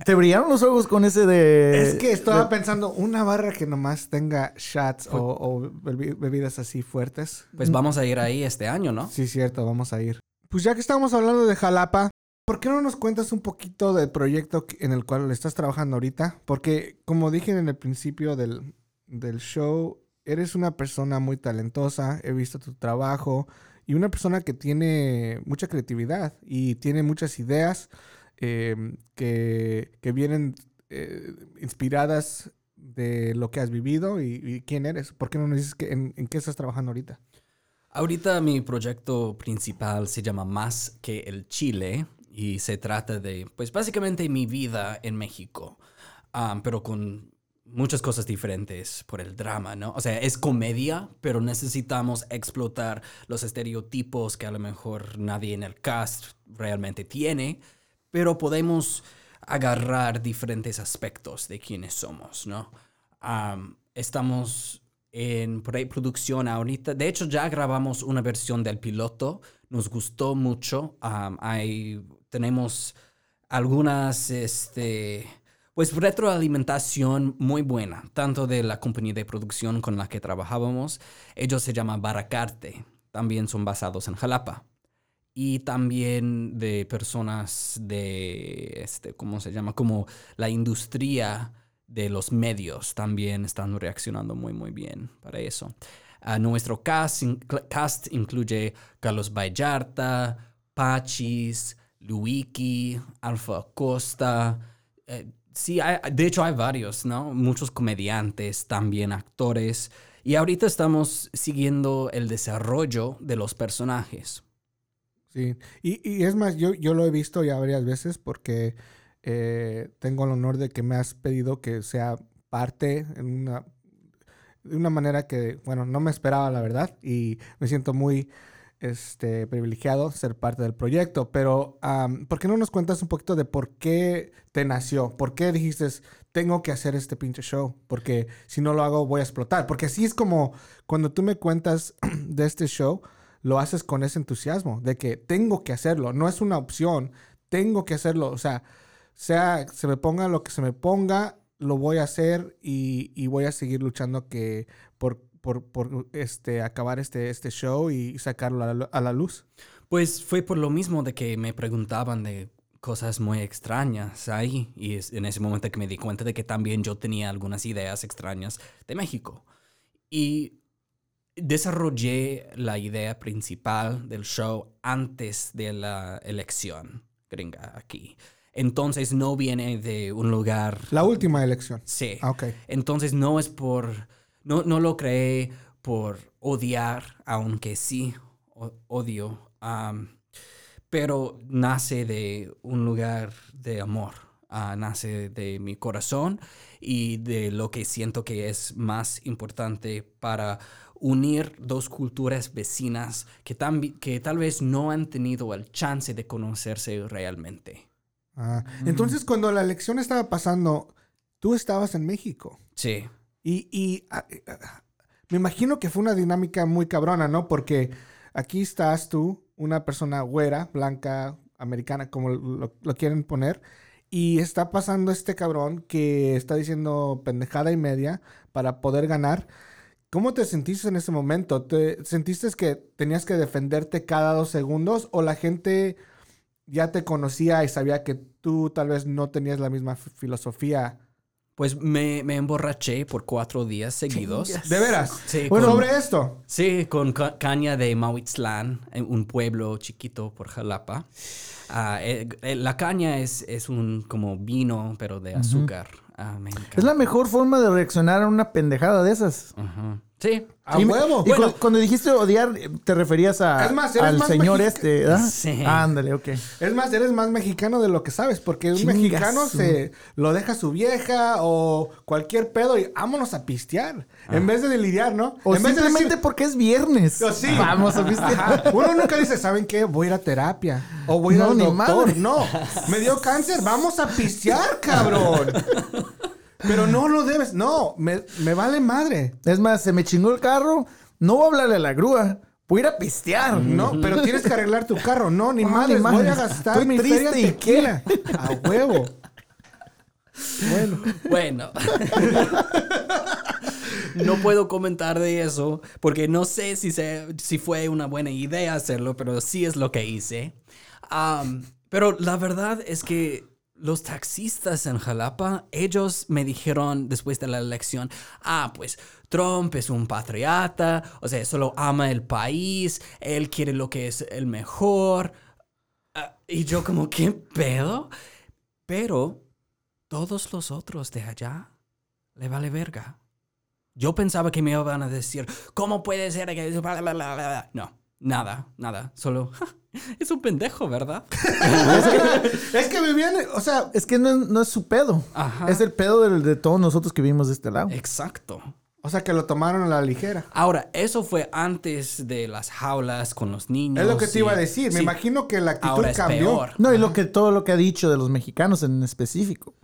Te brillaron los ojos con ese de... Es que estaba de- pensando, una barra que nomás tenga shots o, o bebi- bebidas así fuertes. Pues vamos a ir ahí este año, ¿no? Sí, cierto, vamos a ir. Pues ya que estamos hablando de Jalapa, ¿por qué no nos cuentas un poquito del proyecto en el cual estás trabajando ahorita? Porque, como dije en el principio del, del show, eres una persona muy talentosa, he visto tu trabajo y una persona que tiene mucha creatividad y tiene muchas ideas eh, que, que vienen eh, inspiradas de lo que has vivido y, quién eres. ¿Por qué no nos dices que, en, en qué estás trabajando ahorita? Ahorita mi proyecto principal se llama Más que el Chile y se trata de, pues básicamente mi vida en México, Ah, pero con muchas cosas diferentes por el drama, ¿no? O sea, es comedia, pero necesitamos explotar los estereotipos que a lo mejor nadie en el cast realmente tiene, pero podemos agarrar diferentes aspectos de quiénes somos, ¿no? Am, estamos en preproducción ahorita. De hecho, ya grabamos una versión del piloto. Nos gustó mucho. Hay, tenemos algunas, este, pues retroalimentación muy buena, tanto de la compañía de producción con la que trabajábamos. Ellos se llaman Baracarte. También son basados en Jalapa y también de personas de, este, ¿cómo se llama? Como la industria de los medios también están reaccionando muy, muy bien para eso. Nuestro cast, cast incluye Carlos Vallarta, Pachis, Luiki, Alfa Costa. eh, sí, hay- de hecho hay varios, ¿no? Muchos comediantes, también actores. Y ahorita estamos siguiendo el desarrollo de los personajes. Sí, y, y es más, yo, yo lo he visto ya varias veces porque eh, tengo el honor de que me has pedido que sea parte en una, de una manera que, bueno, no me esperaba la verdad y me siento muy este, privilegiado ser parte del proyecto, pero am, ¿por qué no nos cuentas un poquito de por qué te nació? ¿Por qué dijiste, tengo que hacer este pinche show? Porque si no lo hago voy a explotar, porque así es como cuando tú me cuentas de este show, lo haces con ese entusiasmo de que tengo que hacerlo, no es una opción, tengo que hacerlo, o sea, sea se me ponga lo que se me ponga, lo voy a hacer y, y voy a seguir luchando que por, por, por, este, acabar este, este show y sacarlo a la, a la luz. Pues fue por lo mismo de que me preguntaban de cosas muy extrañas ahí y es en ese momento que me di cuenta de que también yo tenía algunas ideas extrañas de México. Y desarrollé la idea principal del show antes de la elección gringa aquí. Entonces no viene de un lugar... La última elección. Sí. Ah. Entonces no es por, no, no lo creé por odiar, aunque sí odio, pero nace de un lugar de amor, ah, nace de mi corazón y de lo que siento que es más importante para unir dos culturas vecinas que, que tal vez no han tenido el chance de conocerse realmente. Ah, Entonces, cuando la elección estaba pasando, tú estabas en México. Sí. Y, y, me imagino que fue una dinámica muy cabrona, ¿no? Porque aquí estás tú, una persona güera, blanca, americana, como lo, lo quieren poner, y está pasando este cabrón que está diciendo pendejada y media para poder ganar. ¿Cómo te sentiste en ese momento? ¿Te sentiste que tenías que defenderte cada dos segundos o la gente ya te conocía y sabía que tú tal vez no tenías la misma filosofía? Pues me, me emborraché por cuatro días seguidos. ¿De veras? Sí, Bueno, con- sobre esto. Sí, con ca- caña de Mahuitzlán, en un pueblo chiquito por Jalapa. Ah, eh, eh, la caña es, es un como vino, pero de azúcar. Ah, me. Es la mejor forma de reaccionar a una pendejada de esas. Ajá. Sí. A Y- huevo. Y cu- cuando dijiste odiar, te referías a, Es más, eres al más señor este, ¿verdad? Sí. Ándale, ok. Es más, eres más mexicano de lo que sabes, porque un mexicano su- se lo deja su vieja o cualquier pedo y vámonos a pistear. En vez de lidiar, ¿no? O en vez de simplemente decir- porque es viernes. Sí. Vamos a pistear. Ajá. Uno nunca dice, ¿saben qué? Voy a ir a terapia. O voy a ir No, al doctor. madre. No. Me dio cáncer. Vamos a pistear, cabrón. Pero no lo debes. No, me, me vale madre. Es más, se me chingó el carro. No voy a hablarle a la grúa. Voy a ir a pistear. No, pero tienes que arreglar tu carro. No, ni No, madre. ni Voy a gastar Estoy mi feria triste, ¿y tequila. A huevo. Bueno. Bueno. no puedo comentar de eso porque no sé si, se- si fue una buena idea hacerlo, pero sí es lo que hice. Am, pero la verdad es que los taxistas en Jalapa, ellos me dijeron después de la elección, ah, pues Trump es un patriota, o sea, solo ama el país, él quiere lo que es el mejor. Ah, y yo como, ¿qué pedo? Pero todos los otros de allá le vale verga. Yo pensaba que me iban a decir, ¿cómo puede ser que... bla, bla, bla, bla"? No, nada, nada. Solo, es un pendejo, ¿verdad? Es que vivían, o sea, Es que no, es- no es su pedo. Ajá. Es el pedo de, todos nosotros que vivimos de este lado. Exacto. o sea que lo tomaron a la ligera. Ahora, eso fue antes de las jaulas con los niños. Es lo que te y- iba a decir. Me sí, imagino que la actitud Ahora es cambió. peor. No, y lo que, todo lo que ha dicho de los mexicanos en específico.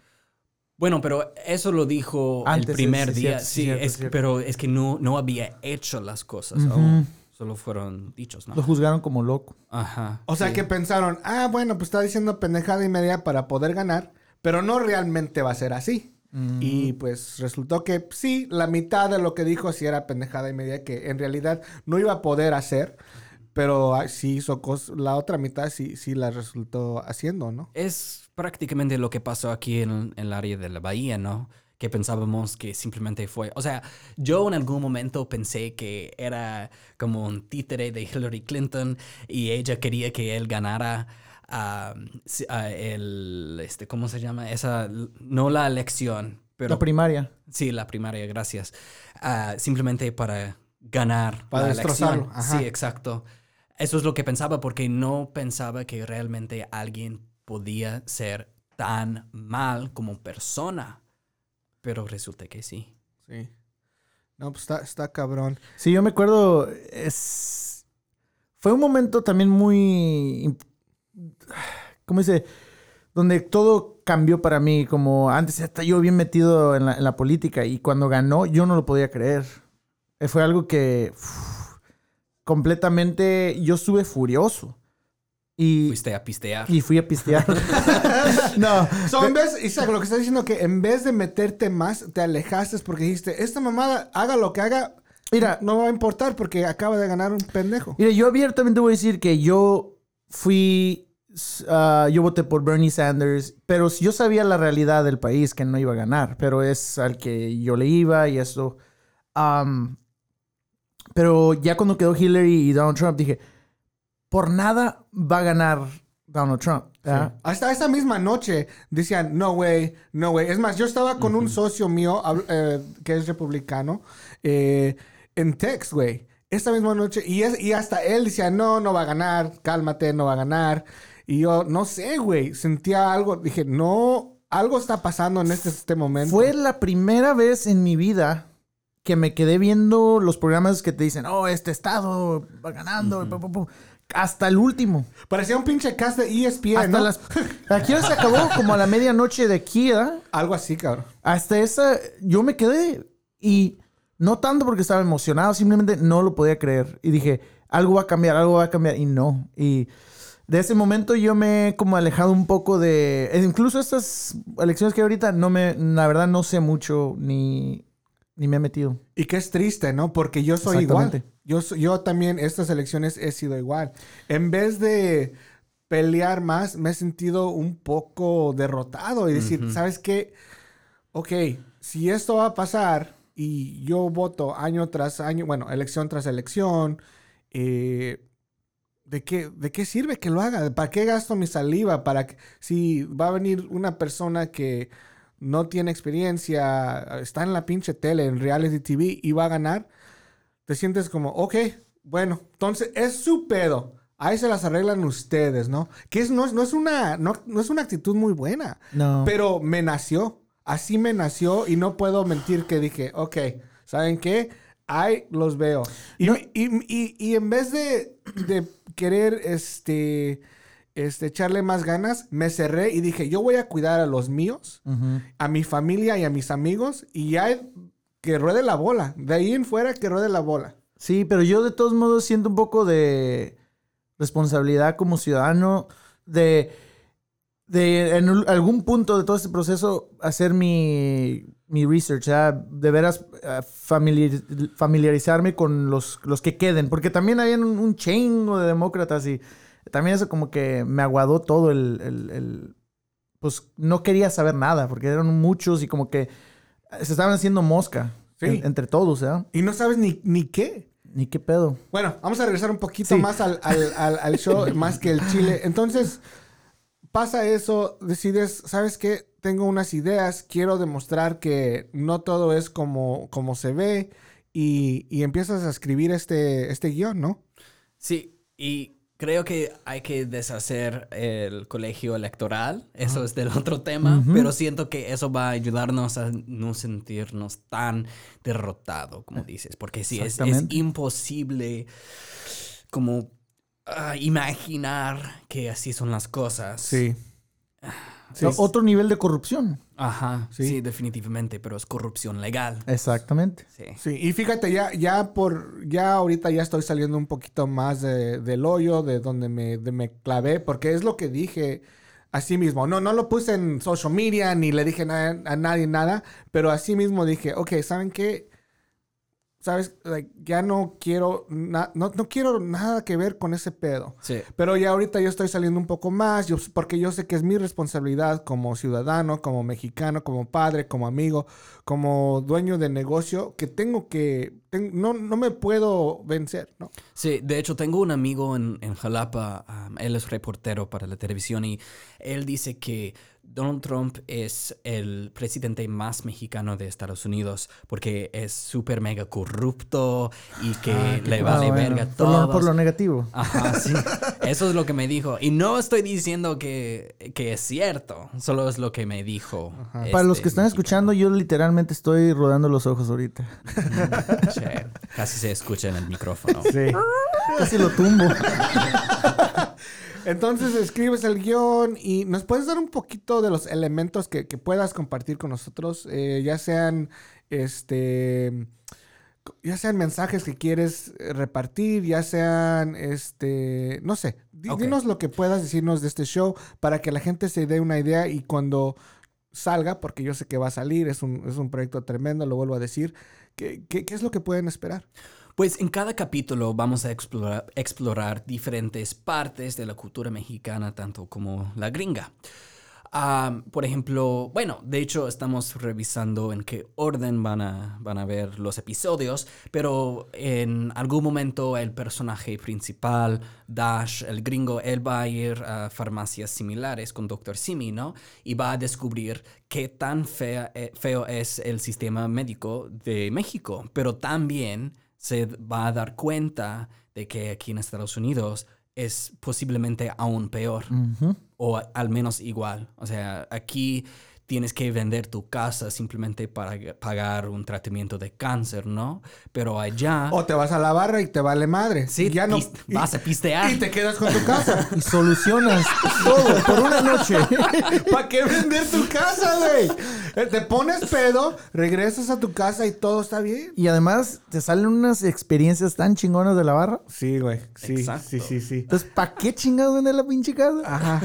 Bueno, pero eso lo dijo Antes, el primer sí, sí, día. cierto, sí, cierto, es- cierto. pero es que no, no había hecho las cosas aún. Solo fueron dichos, ¿no? Lo juzgaron como loco. Ajá. O sea sí. que pensaron, ah, bueno, pues está diciendo pendejada y media para poder ganar, pero no realmente va a ser así. Y pues resultó que sí, la mitad de lo que dijo sí era pendejada y media que en realidad no iba a poder hacer, pero sí hizo cosas, la otra mitad sí, sí la resultó haciendo, ¿no? Es prácticamente lo que pasó aquí en, en el área de la bahía, ¿no? Que pensábamos que simplemente fue... O sea, yo en algún momento pensé que era como un títere de Hillary Clinton y ella quería que él ganara ah, el... Este, ¿Cómo se llama? Esa... No la elección, pero... La primaria. Sí, la primaria, gracias. Ah, simplemente para ganar Para la destrozarlo, elección. ajá. Sí, exacto. Eso es lo que pensaba porque no pensaba que realmente alguien podía ser tan mal como persona. Pero resulta que sí. Sí. No, pues está, está cabrón. Sí, yo me acuerdo. Es... Fue un momento también muy. ¿Cómo dice? Donde todo cambió para mí. Como antes estaba yo bien metido en la, en la política y cuando ganó yo no lo podía creer. Eh, Fue algo que. completamente. Yo estuve furioso. Y, Fuiste a pistear. y fui a pistear. no. So, en vez, Isaac, lo que está diciendo que en vez de meterte más, te alejaste porque dijiste, esta mamada, haga lo que haga, Mira, no va a importar porque acaba de ganar un pendejo. Mira, yo abiertamente voy a decir que yo fui, ah, yo voté por Bernie Sanders, pero yo sabía la realidad del país que no iba a ganar, pero es al que yo le iba y eso. Am, pero ya cuando quedó Hillary y Donald Trump dije, por nada va a ganar Donald Trump. ¿verdad? Hasta esa misma noche decían, no way, no way. Es más, yo estaba con un socio mío eh, que es republicano eh, en text, güey. Esta misma noche. Y, es, y hasta él decía, no, no va a ganar, cálmate, no va a ganar. Y yo, no sé, güey, sentía algo. Dije, no, algo está pasando en este, este momento. Fue la primera vez en mi vida que me quedé viendo los programas que te dicen, oh, este estado va ganando, pu, pu", hasta el último. Parecía un pinche cast de ESPN, Hasta ¿no? las... Aquí se acabó como a la medianoche de aquí, ¿verdad? Algo así, cabrón. Hasta esa, yo me quedé y no tanto porque estaba emocionado, simplemente no lo podía creer. Y dije, algo va a cambiar, algo va a cambiar. Y no. Y de ese momento yo me he como alejado un poco de... Incluso estas elecciones que hay ahorita, no me, la verdad no sé mucho ni, ni me he metido. Y que es triste, ¿no? Porque yo soy igual. Yo, yo también, estas elecciones he sido igual. En vez de pelear más, me he sentido un poco derrotado y decir, ¿sabes qué? Ok, si esto va a pasar y yo voto año tras año, bueno, elección tras elección, eh, ¿de, qué, ¿de qué sirve que lo haga? ¿Para qué gasto mi saliva? Para que, si va a venir una persona que no tiene experiencia, está en la pinche tele, en reality TV y va a ganar, te sientes como, ok, bueno, entonces es su pedo. Ahí se las arreglan ustedes, ¿no? Que es, no, es- no es una, no, no es una actitud muy buena. No. Pero me nació. Así me nació y no puedo mentir que dije, ok, ¿saben qué? Ahí los veo. Y, y- y- y en vez de, de querer este, este, echarle más ganas, me cerré y dije, yo voy a cuidar a los míos, a mi familia y a mis amigos y ya que ruede la bola. De ahí en fuera que ruede la bola. Sí, pero yo de todos modos siento un poco de responsabilidad como ciudadano de, de en algún punto de todo este proceso hacer mi, mi research, ¿ah? de veras ah, familiar- familiarizarme con los, los que queden, porque también había un, un chingo de demócratas y también eso como que me aguadó todo el, el- el- pues no quería saber nada, porque eran muchos y como que se estaban haciendo mosca Sí. en- entre todos, ¿ah? Y no sabes ni, ni qué. Ni qué pedo. Bueno, vamos a regresar un poquito Sí. más al, al- al- al show, más que el chile. Entonces, pasa eso, decides, ¿sabes qué? Tengo unas ideas, quiero demostrar que no todo es como, como se ve y, y empiezas a escribir este, este guion, ¿no? Sí, y creo que hay que deshacer el colegio electoral. Eso es del otro tema, pero siento que eso va a ayudarnos a no sentirnos tan derrotado, como dices, porque sí, es, imposible como ah, imaginar que así son las cosas. Sí. Sí. O- Otro nivel de corrupción. Ajá, Sí. sí. definitivamente, pero es corrupción legal. Exactamente. Sí. Sí, y fíjate, ya, ya por, ya ahorita ya estoy saliendo un poquito más de- del hoyo, de donde me, de me clavé, porque es lo que dije así mismo. No, no lo puse en social media, ni le dije na- a nadie nada, pero así mismo dije, ok, ¿saben qué? ¿Sabes? Like, ya no quiero, no, no quiero nada que ver con ese pedo. Sí. Pero ya ahorita yo estoy saliendo un poco más, yo, porque yo sé que es mi responsabilidad como ciudadano, como mexicano, como padre, como amigo, como dueño de negocio, que tengo que, ten- no, no me puedo vencer, ¿no? Sí, de hecho tengo un amigo en, en Jalapa, um, él es reportero para la televisión y él dice que Donald Trump es el presidente más mexicano de Estados Unidos porque es súper mega corrupto y que le Ah, vale bueno, verga por, todo. por lo negativo. Ajá, sí. Eso es lo que me dijo. Y no estoy diciendo que, que es cierto, solo es lo que me dijo. Para los este que están mexicano. escuchando, yo literalmente estoy rodando los ojos ahorita. Che, casi se escucha en el micrófono. Sí. Casi lo tumbo. Entonces escribes el guion y nos puedes dar un poquito de los elementos que, que puedas compartir con nosotros, eh, ya sean, este, ya sean mensajes que quieres repartir, ya sean, este, no sé, dinos lo que puedas decirnos de este show para que la gente se dé una idea y cuando salga, porque yo sé que va a salir, es un, es un proyecto tremendo, lo vuelvo a decir, ¿qué, qué, qué es lo que pueden esperar? Pues en cada capítulo vamos a explorar, diferentes partes de la cultura mexicana, tanto como la gringa. Ah, por ejemplo, bueno, de hecho estamos revisando en qué orden van a, van a ver los episodios, pero en algún momento el personaje principal, Dash, el gringo, él va a ir a farmacias similares con Dr. Simi, ¿no? Y va a descubrir qué tan eh, feo es el sistema médico de México, pero también se va a dar cuenta de que aquí en Estados Unidos es posiblemente aún peor o al menos igual. O sea, aquí tienes que vender tu casa simplemente para pagar un tratamiento de cáncer, ¿no? Pero allá... O te vas a la barra y te vale madre. Sí, ya no. vas a pistear. Y te quedas con tu casa. Y solucionas todo por una noche. ¿Para qué vender tu casa, güey? Eh, Te pones pedo, regresas a tu casa y todo está bien. Y además te salen unas experiencias tan chingonas de la barra. Sí, güey. Sí, Exacto. sí, sí, sí. Entonces, ¿para qué chingados vender la pinche casa? Ajá.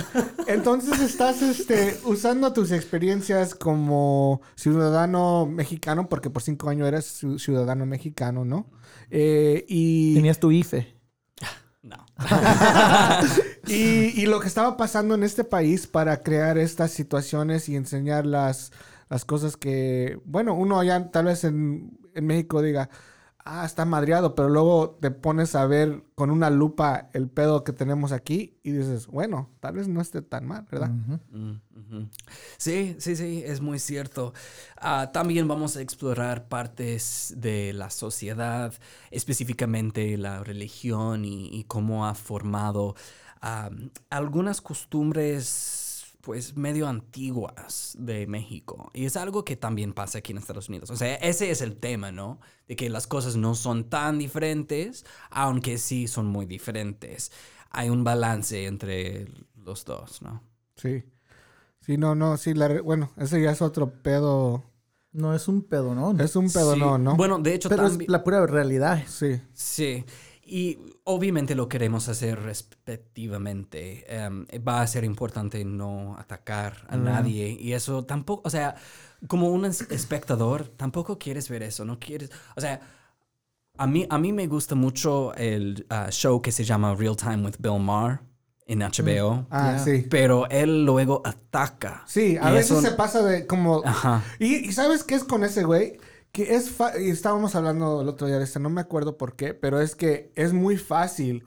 Entonces estás este, usando tus experiencias como ciudadano mexicano, porque por cinco años eres ciu- ciudadano mexicano, ¿no? Eh, y, Tenías tu IFE. No. y, y lo que estaba pasando en este país para crear estas situaciones y enseñar las, las cosas que, bueno, uno allá tal vez en, en México diga, ah, está madreado, pero luego te pones a ver con una lupa el pedo que tenemos aquí y dices, bueno, tal vez no esté tan mal, ¿verdad? Mm. Sí, sí, sí, es muy cierto. Ah, también vamos a explorar partes de la sociedad, específicamente la religión y, y cómo ha formado ah, algunas costumbres pues medio antiguas de México. Y es algo que también pasa aquí en Estados Unidos. O sea, ese es el tema, ¿no? De que las cosas no son tan diferentes, aunque sí son muy diferentes. Hay un balance entre los dos, ¿no? Sí. Sí, no, no, sí, la re- bueno, ese ya es otro pedo. No es un pedo, ¿no? Es un pedo, Sí. no, ¿no? Bueno, de hecho, Pero es la pura realidad. Sí. Sí. Y obviamente lo queremos hacer respectivamente. Em, va a ser importante no atacar a nadie. Y eso tampoco, o sea, como un es- espectador, tampoco quieres ver eso. No quieres, o sea, a mí, a mí me gusta mucho el ah, show que se llama Real Time with Bill Maher en HBO. Ah, sí. Pero él luego ataca. Sí, a veces eso- se pasa de como... Ajá. Y, y ¿sabes qué es con ese güey? Que es... fa- y estábamos hablando el otro día de esto, no me acuerdo por qué, pero es que es muy fácil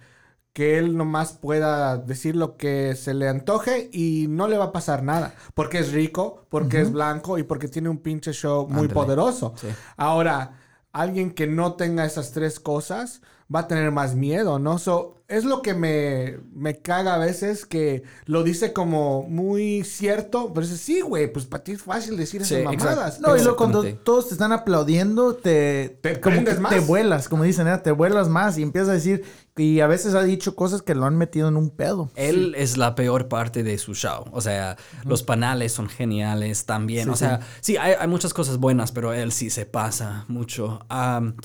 que él nomás pueda decir lo que se le antoje y no le va a pasar nada. Porque es rico, porque es blanco y porque tiene un pinche show muy poderoso. Sí. Ahora, alguien que no tenga esas tres cosas va a tener más miedo, ¿no? So, es lo que me, me caga a veces que lo dice como muy cierto, pero dice, sí, güey, pues para ti es fácil decir Sí, esas exacto. mamadas. No, y luego cuando todos te están aplaudiendo, te, Te como que más. te vuelas, como dicen, ¿eh? te vuelas más y empiezas a decir, y a veces ha dicho cosas que lo han metido en un pedo. Él es la peor parte de su show. O sea, los panales son geniales también. o sea, sí, hay, hay muchas cosas buenas, pero él sí se pasa mucho. Am,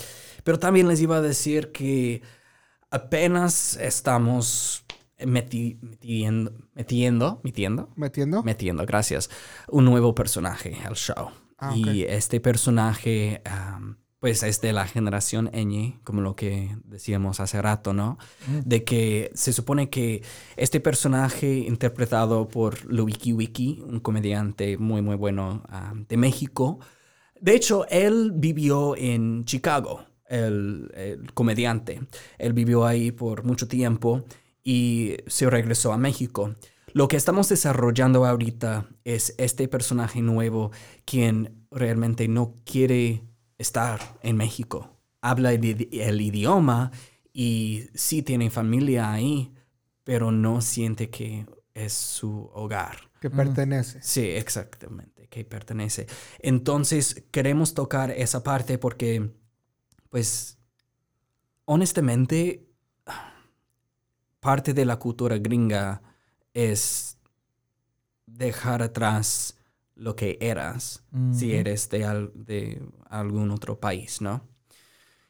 pero también les iba a decir que apenas estamos meti- metiendo, metiendo, metiendo, ¿Metiendo? metiendo, gracias, un nuevo personaje al show. Ah, Y este personaje, pues es de la generación ñ, como lo que decíamos hace rato, ¿no? De que se supone que este personaje interpretado por Luiki Wiki, un comediante muy, muy bueno de México, de hecho, él vivió en Chicago, el, el comediante. Él vivió ahí por mucho tiempo y se regresó a México. Lo que estamos desarrollando ahorita es este personaje nuevo quien realmente no quiere estar en México. Habla el, idi- el idioma y sí tiene familia ahí, pero no siente que es su hogar. Que pertenece. Sí, exactamente, que pertenece. Entonces, queremos tocar esa parte porque, pues, honestamente, parte de la cultura gringa es dejar atrás lo que eras si eres de, al- de algún otro país, ¿no?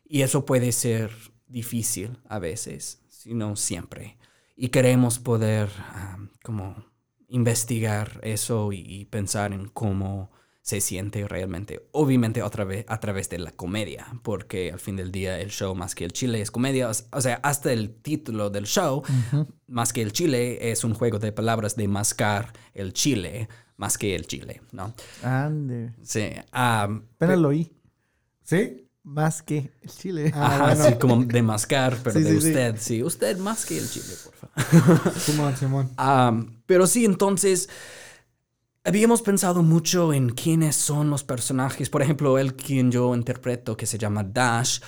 Y eso puede ser difícil a veces, si no siempre. Y queremos poder ah, como investigar eso y, y pensar en cómo se siente realmente. Obviamente otra vez a través de la comedia, porque al fin del día el show más que el chile es comedia. O sea, hasta el título del show, más que el chile, es un juego de palabras de mascar el chile, más que el chile, ¿no? Ande. Sí. ah, Apenas lo oí. ¿Sí? Más que el chile. Ah, Ajá, bueno. sí, como de mascar, pero Sí, de sí, sí. usted. Sí. usted más que el chile, por favor. Simón, Simón. Am, pero sí, entonces, habíamos pensado mucho en quiénes son los personajes. Por ejemplo, el quien yo interpreto, que se llama Dash.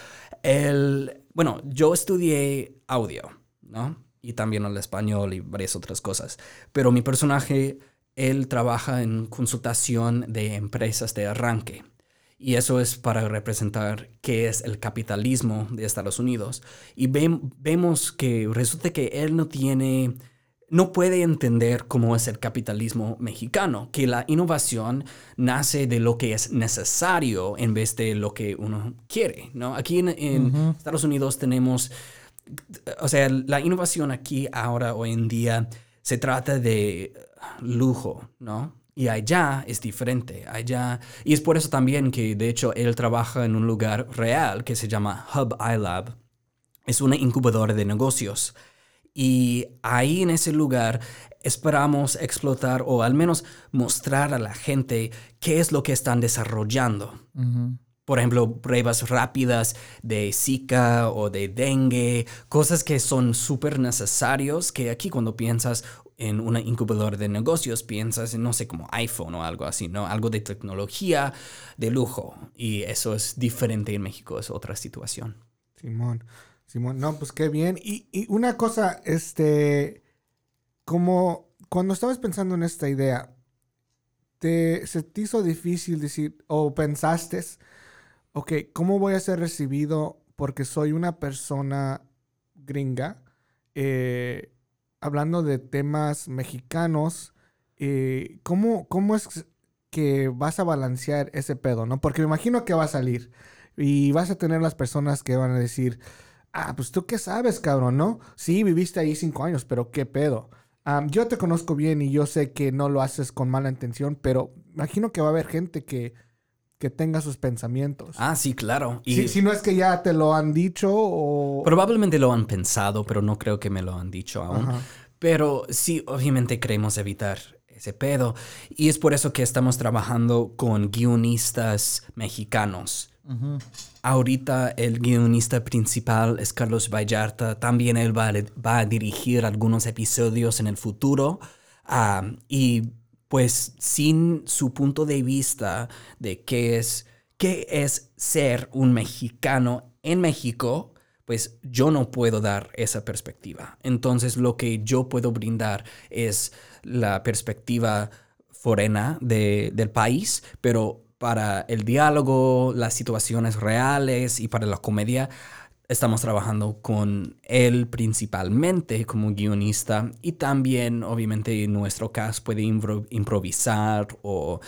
Él, bueno, yo estudié audio, ¿no? Y también el español y varias otras cosas. Pero mi personaje él trabaja en consultación de empresas de arranque. Y eso es para representar qué es el capitalismo de Estados Unidos. Y vemos que resulta que él no tiene, no puede entender cómo es el capitalismo mexicano, que la innovación nace de lo que es necesario en vez de lo que uno quiere. ¿no? Aquí en, Estados Unidos tenemos, o sea, la innovación aquí ahora, hoy en día, se trata de lujo, ¿no? Y allá es diferente, allá... Y es por eso también que, de hecho, él trabaja en un lugar real que se llama Hub iLab. Es una incubadora de negocios. Y ahí en ese lugar esperamos explotar o al menos mostrar a la gente qué es lo que están desarrollando. Por ejemplo, pruebas rápidas de Zika o de dengue, cosas que son súper necesarios, que aquí cuando piensas en una incubadora de negocios piensas en, no sé, como iPhone o algo así, ¿no? Algo de tecnología de lujo. Y eso es diferente en México, es otra situación. Simón, Simón, no, pues qué bien. Y, una cosa, este, como cuando estabas pensando en esta idea, te, ¿se te hizo difícil decir, o pensaste, ok, ¿cómo voy a ser recibido porque soy una persona gringa? Eh, hablando de temas mexicanos, eh, ¿cómo, ¿cómo es que vas a balancear ese pedo, no? Porque me imagino que va a salir y vas a tener las personas que van a decir, ah, pues tú qué sabes, cabrón, ¿no? Sí, viviste ahí cinco años, pero qué pedo. yo te conozco bien y yo sé que no lo haces con mala intención, pero imagino que va a haber gente que, que tenga sus pensamientos. Ah, sí, claro. Y si, no es que ya te lo han dicho o... Probablemente lo han pensado, pero no creo que me lo han dicho aún. Pero sí, obviamente queremos evitar ese pedo. Y es por eso que estamos trabajando con guionistas mexicanos. Ahorita el guionista principal es Carlos Vallarta. También él va, a dirigir algunos episodios en el futuro. Y pues sin su punto de vista de qué es, qué es ser un mexicano en México, pues yo no puedo dar esa perspectiva. Entonces lo que yo puedo brindar es la perspectiva forena del país, pero para el diálogo, las situaciones reales y para la comedia, estamos trabajando con él principalmente como guionista y también obviamente en nuestro caso puede improvisar o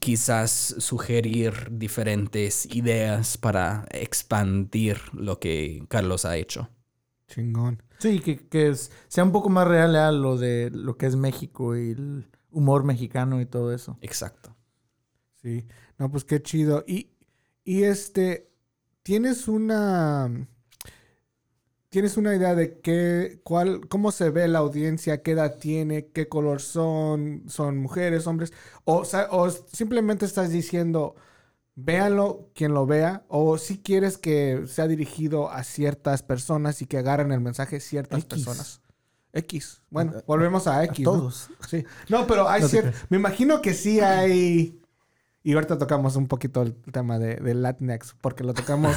quizás sugerir diferentes ideas para expandir lo que Carlos ha hecho. Chingón. Sí, que, sea un poco más real a lo de lo que es México y el humor mexicano y todo eso. Exacto. Sí, no, pues qué chido. Y, y este, ¿Tienes una tienes una idea de qué, cuál, cómo se ve la audiencia, qué edad tiene, qué color son, son mujeres, hombres, o, o simplemente estás diciendo, véanlo quien lo vea, o si quieres que sea dirigido a ciertas personas y que agarren el mensaje ciertas personas. X. Bueno, volvemos a X. todos. Sí. No, pero hay cierto. Me imagino que sí hay y ahorita tocamos un poquito el tema de, de Latinx, porque lo tocamos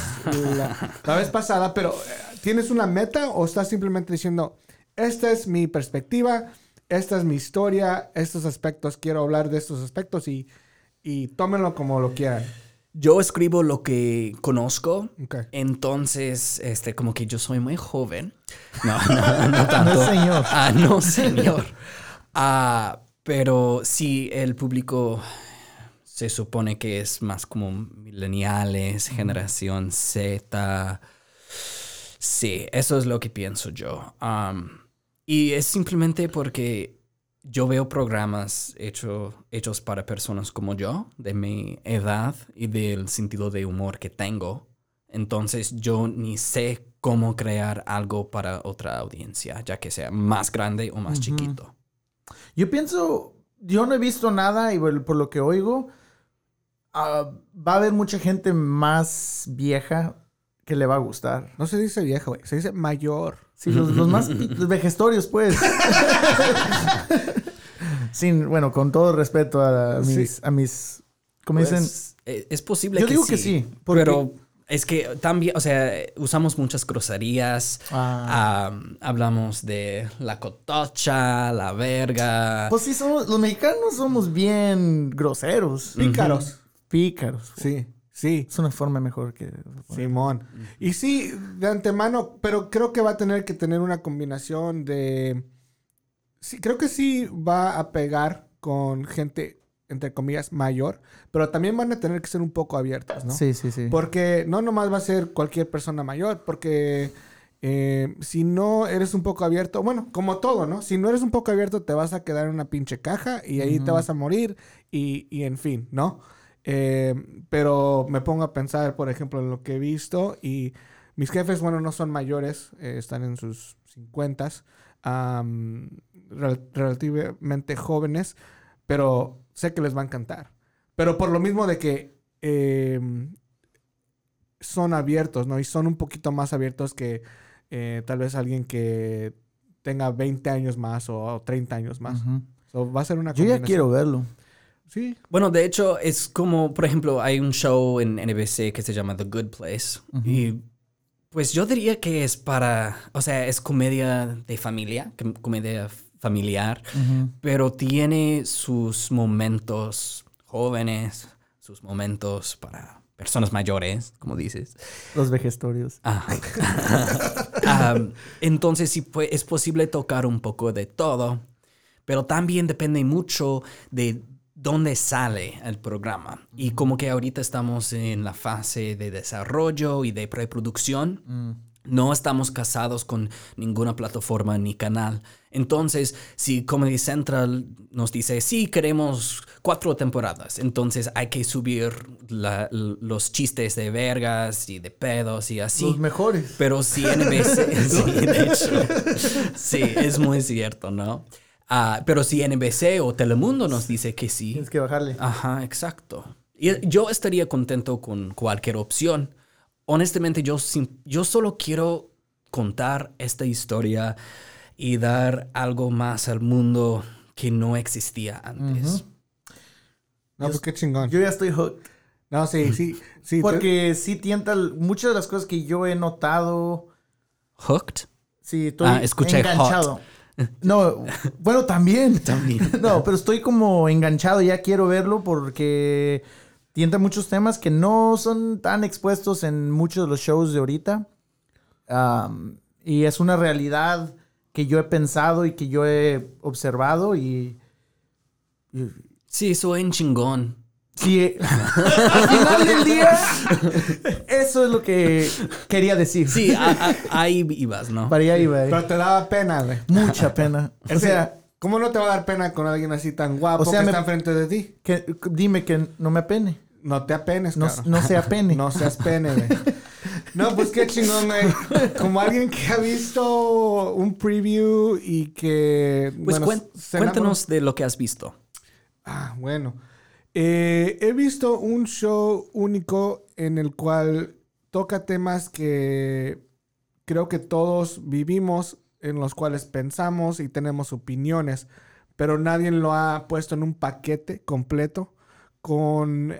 la, vez pasada, pero eh, ¿tienes una meta o estás simplemente diciendo, esta es mi perspectiva, esta es mi historia, estos aspectos, quiero hablar de estos aspectos y, y tómenlo como lo quieran? Yo escribo lo que conozco, entonces, este, como que yo soy muy joven. No, no, no tanto. No, señor. Ah, no, señor. Ah, pero sí, el público se supone que es más como mileniales, generación Z. Sí, eso es lo que pienso yo. y es simplemente porque yo veo programas hechos para personas como yo, de mi edad y del sentido de humor que tengo. Entonces yo ni sé cómo crear algo para otra audiencia, ya que sea más grande o más chiquito. Yo pienso, yo no he visto nada y por lo que oigo, Ah, va a haber mucha gente más vieja que le va a gustar. No se dice vieja, güey. Se dice mayor. Sí, los, más vejestorios, pues. Sin, bueno, con todo respeto a mis, a mis ¿cómo dicen? Pues, eh, es posible Yo digo que sí. pero Es que también, o sea, usamos muchas groserías. Ah. am, hablamos de la cotocha, la verga. Pues sí, somos, los mexicanos somos bien groseros. Pícaros. Pícaros. Sí, sí. Es una forma mejor que... Simón. Y sí, de antemano, pero creo que va a tener que tener una combinación de... Sí, creo que sí va a pegar con gente, entre comillas, mayor, pero también van a tener que ser un poco abiertos, ¿no? Sí, sí, sí. Porque no nomás va a ser cualquier persona mayor, porque eh, si no eres un poco abierto, bueno, como todo, ¿no? Si no eres un poco abierto, te vas a quedar en una pinche caja y ahí te vas a morir y, y en fin, ¿no? Eh, pero me pongo a pensar, por ejemplo, en lo que he visto y mis jefes, bueno, no son mayores, eh, están en sus 50 relativamente jóvenes, pero sé que les va a encantar. Pero por lo mismo de que eh, son abiertos, ¿no? Y son un poquito más abiertos que eh, tal vez alguien que tenga 20 años más o 30 años más. So, va a ser una Yo ya quiero verlo. Sí. Bueno, de hecho, es como, por ejemplo, hay un show en NBC que se llama The Good Place. Y pues yo diría que es para, o sea, es comedia de familia, com- comedia familiar, pero tiene sus momentos jóvenes, sus momentos para personas mayores, como dices. Los vejestorios. Ah. Entonces sí es posible tocar un poco de todo, pero también depende mucho de dónde sale el programa. Y como que ahorita estamos en la fase de desarrollo y de preproducción, Mm. no estamos casados con ninguna plataforma ni canal. Entonces, si Comedy Central nos dice, sí, queremos cuatro temporadas, entonces hay que subir la- los chistes de vergas y de pedos y así. Los mejores. Pero si NBC, sí, de hecho, sí, es muy cierto, ¿no? Ah, pero si NBC o Telemundo nos dice que sí, Tienes que bajarle. Ajá, exacto. Y yo estaría contento con cualquier opción. Honestamente, yo, sim- yo solo quiero contar esta historia y dar algo más al mundo que no existía antes. No, pues qué chingón. Yo ya estoy hooked. No, sí, sí, sí. te- Porque sí tienta muchas de las cosas que yo he notado. Hooked. Sí, estoy Ah, escuché enganchado. No, bueno, también. También. No, pero estoy como enganchado, ya quiero verlo porque tienta muchos temas que no son tan expuestos en muchos de los shows de ahorita. Y es una realidad que yo he pensado y que yo he observado y... y- Sí, soy un chingón. Sí, eh, al final del día, eso es lo que quería decir. Sí, a- a- ahí ibas, ¿no? Para allá iba, eh. Pero te daba pena, güey. Mucha pena. O sea, ¿cómo no te va a dar pena con alguien así tan guapo O sea, que me- está enfrente de ti? que, dime que no me apene. No te apenes, No, no sea pene. No seas pene, güey. No, pues qué chingón, güey. Como alguien que ha visto un preview y que... Pues bueno, cuen- se enamoró. cuéntanos de lo que has visto. Ah, bueno. Eh, he visto un show único en el cual toca temas que creo que todos vivimos, en los cuales pensamos y tenemos opiniones, pero nadie lo ha puesto en un paquete completo con,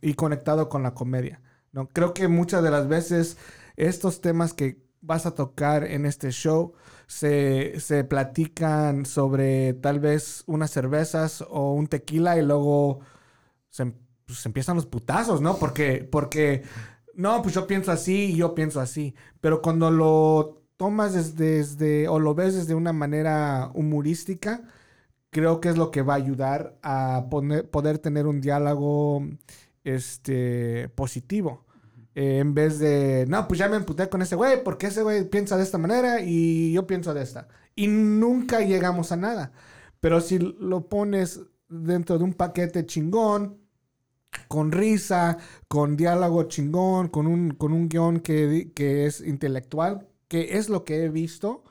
y conectado con la comedia. ¿no? Creo que muchas de las veces estos temas que vas a tocar en este show se, se platican sobre tal vez unas cervezas o un tequila y luego se, em- pues, empiezan los putazos, ¿no? Porque, porque, no, pues yo pienso así y yo pienso así. Pero cuando lo tomas desde, o lo ves desde una manera humorística, creo que es lo que va a ayudar a poder tener un diálogo este, positivo. Eh, en vez de, no, pues ya me emputé con ese güey, porque ese güey piensa de esta manera y yo pienso de esta. Y nunca llegamos a nada. Pero si lo pones dentro de un paquete chingón, con risa, con diálogo chingón, con un, con un guion que, que es intelectual, que es lo que he visto,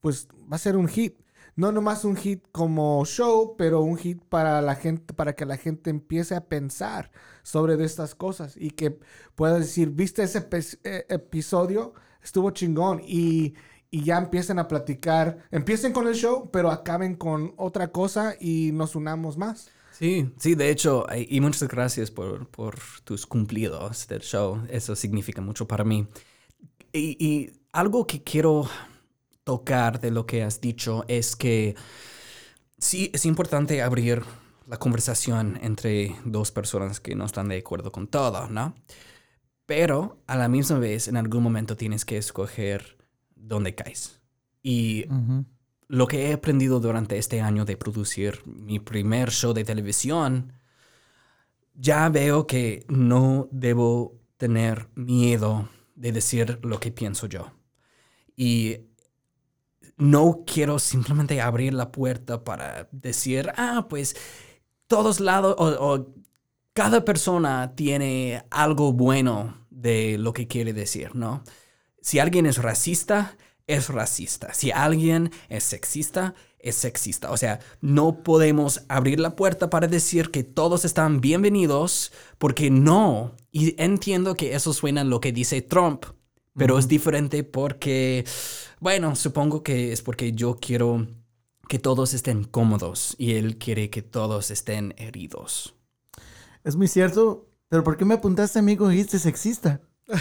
pues va a ser un hit. No nomás un hit como show, pero un hit para la gente, para que la gente empiece a pensar sobre de estas cosas y que pueda decir, viste ese eh, episodio, estuvo chingón y, y ya empiecen a platicar, empiecen con el show, pero acaben con otra cosa y nos unamos más. Sí, sí, de hecho, y muchas gracias por, por tus cumplidos del show. Eso significa mucho para mí. Y, y algo que quiero tocar de lo que has dicho es que sí, es importante abrir la conversación entre dos personas que no están de acuerdo con todo, ¿no? Pero a la misma vez, en algún momento tienes que escoger dónde caes. Y Ujú. lo que he aprendido durante este año de producir mi primer show de televisión, ya veo que no debo tener miedo de decir lo que pienso yo. Y no quiero simplemente abrir la puerta para decir, ah, pues todos lados o, cada persona tiene algo bueno de lo que quiere decir, ¿no? Si alguien es racista, es racista. Si alguien es sexista, es sexista. O sea, no podemos abrir la puerta para decir que todos están bienvenidos, porque no. Y entiendo que eso suena a lo que dice Trump, pero es diferente porque, bueno, supongo que es porque yo quiero que todos estén cómodos y él quiere que todos estén heridos. Es muy cierto, pero ¿por qué me apuntaste a mí cuando dijiste sexista?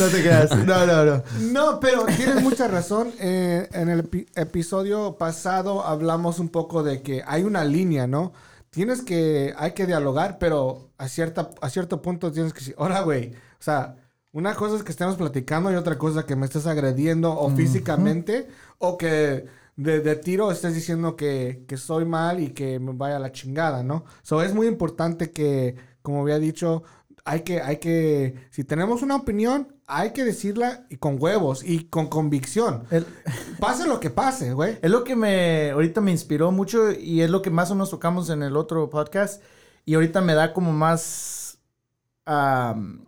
no te creas. No, no, no. No, pero tienes mucha razón. Eh, en el epi- episodio pasado hablamos un poco de que hay una línea, ¿no? Tienes que, hay que dialogar, pero a, cierta, a cierto punto tienes que decir, hola, güey. O sea, una cosa es que estemos platicando y otra cosa que me estés agrediendo o físicamente o que de, de tiro estés diciendo que, que soy mal y que me vaya a la chingada, ¿no? So, es muy importante que, como había dicho, hay que, hay que, si tenemos una opinión, hay que decirla y con huevos y con convicción. El- Pase lo que pase, güey. Es lo que me ahorita me inspiró mucho y es lo que más o menos tocamos en el otro podcast y ahorita me da como más am,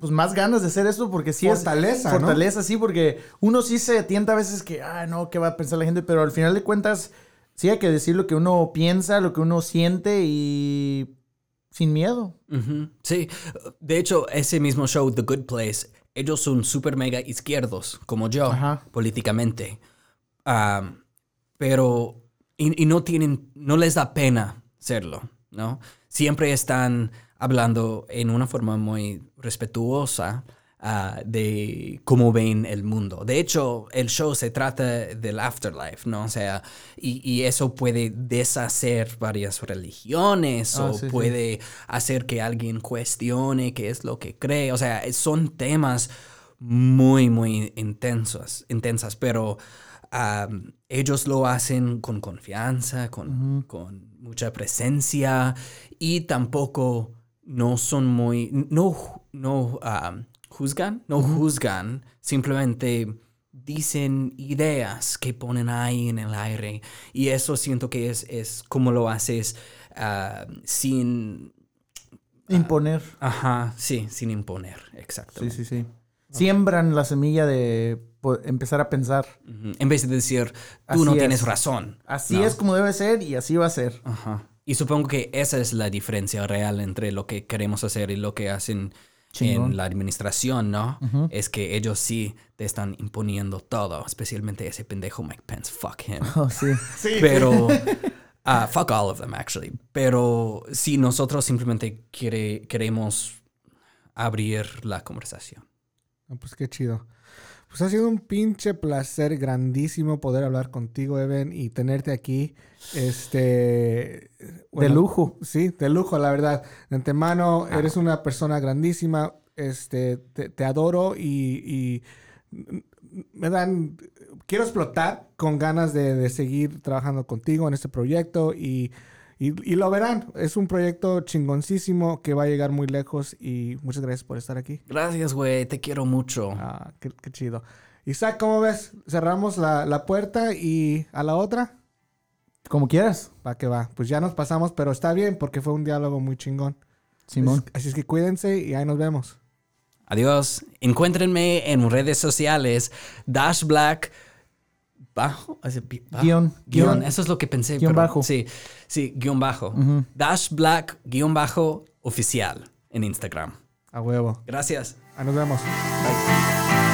pues más ganas de hacer esto porque sí Fortaleza, es ¿no? fortaleza sí porque uno sí se tienta a veces que ah no qué va a pensar la gente pero al final de cuentas sí hay que decir lo que uno piensa lo que uno siente y sin miedo Sí, de hecho, ese mismo show, The Good Place, ellos son super mega izquierdos, como yo, Ajá. políticamente. Am, pero, y, y no tienen, no les da pena serlo, ¿no? Siempre están hablando en una forma muy respetuosa ah, de cómo ven el mundo. De hecho, el show se trata del afterlife, ¿no? O sea, y, y eso puede deshacer varias religiones Ah, o sí, sí. puede hacer que alguien cuestione qué es lo que cree. O sea, son temas muy, muy intensos, intensas, pero ellos lo hacen con confianza, con, con mucha presencia y tampoco no son muy, no, no am, juzgan, no juzgan, simplemente dicen ideas que ponen ahí en el aire y eso siento que es, es como lo haces ah, sin, imponer ajá, sí, sin imponer, exacto. sí sí sí siembran la semilla de empezar a pensar. En vez de decir, tú Así no es. tienes razón. así ¿no? es como debe ser y así va a ser Ajá. Y supongo que esa es la diferencia real entre lo que queremos hacer y lo que hacen Chingón. en la administración, ¿no? Es que ellos sí te están imponiendo todo, especialmente ese pendejo Mike Pence, fuck him. oh, sí Pero, ah, fuck all of them, actually. Pero si nosotros simplemente quiere, queremos abrir la conversación. Ah, Pues qué chido. Pues ha sido un pinche placer grandísimo poder hablar contigo, Eben, y tenerte aquí. Este. de lujo Sí, de lujo, la verdad. De antemano, eres una persona grandísima. Este, te, te adoro y, y me dan. Quiero explotar con ganas de, de seguir trabajando contigo en este proyecto y, y, y lo verán. Es un proyecto chingoncísimo que va a llegar muy lejos y muchas gracias por estar aquí. Gracias, güey, te quiero mucho. Ah, qué, qué chido. Isaac, ¿cómo ves? Cerramos la, la puerta y a la otra. como quieras Va que va. Pues ya nos pasamos, pero está bien porque fue un diálogo muy chingón. Simón Así es que cuídense y ahí nos vemos. Adiós. Encuéntrenme en redes sociales. Dash Black. Bajo. ¿Es pi- bajo? Guión. Guión. Guión. Eso es lo que pensé. Guión pero- bajo. Sí. Sí, guion bajo. Dash Black, guion bajo, oficial en Instagram. A huevo. Gracias. Ahí nos vemos. Bye.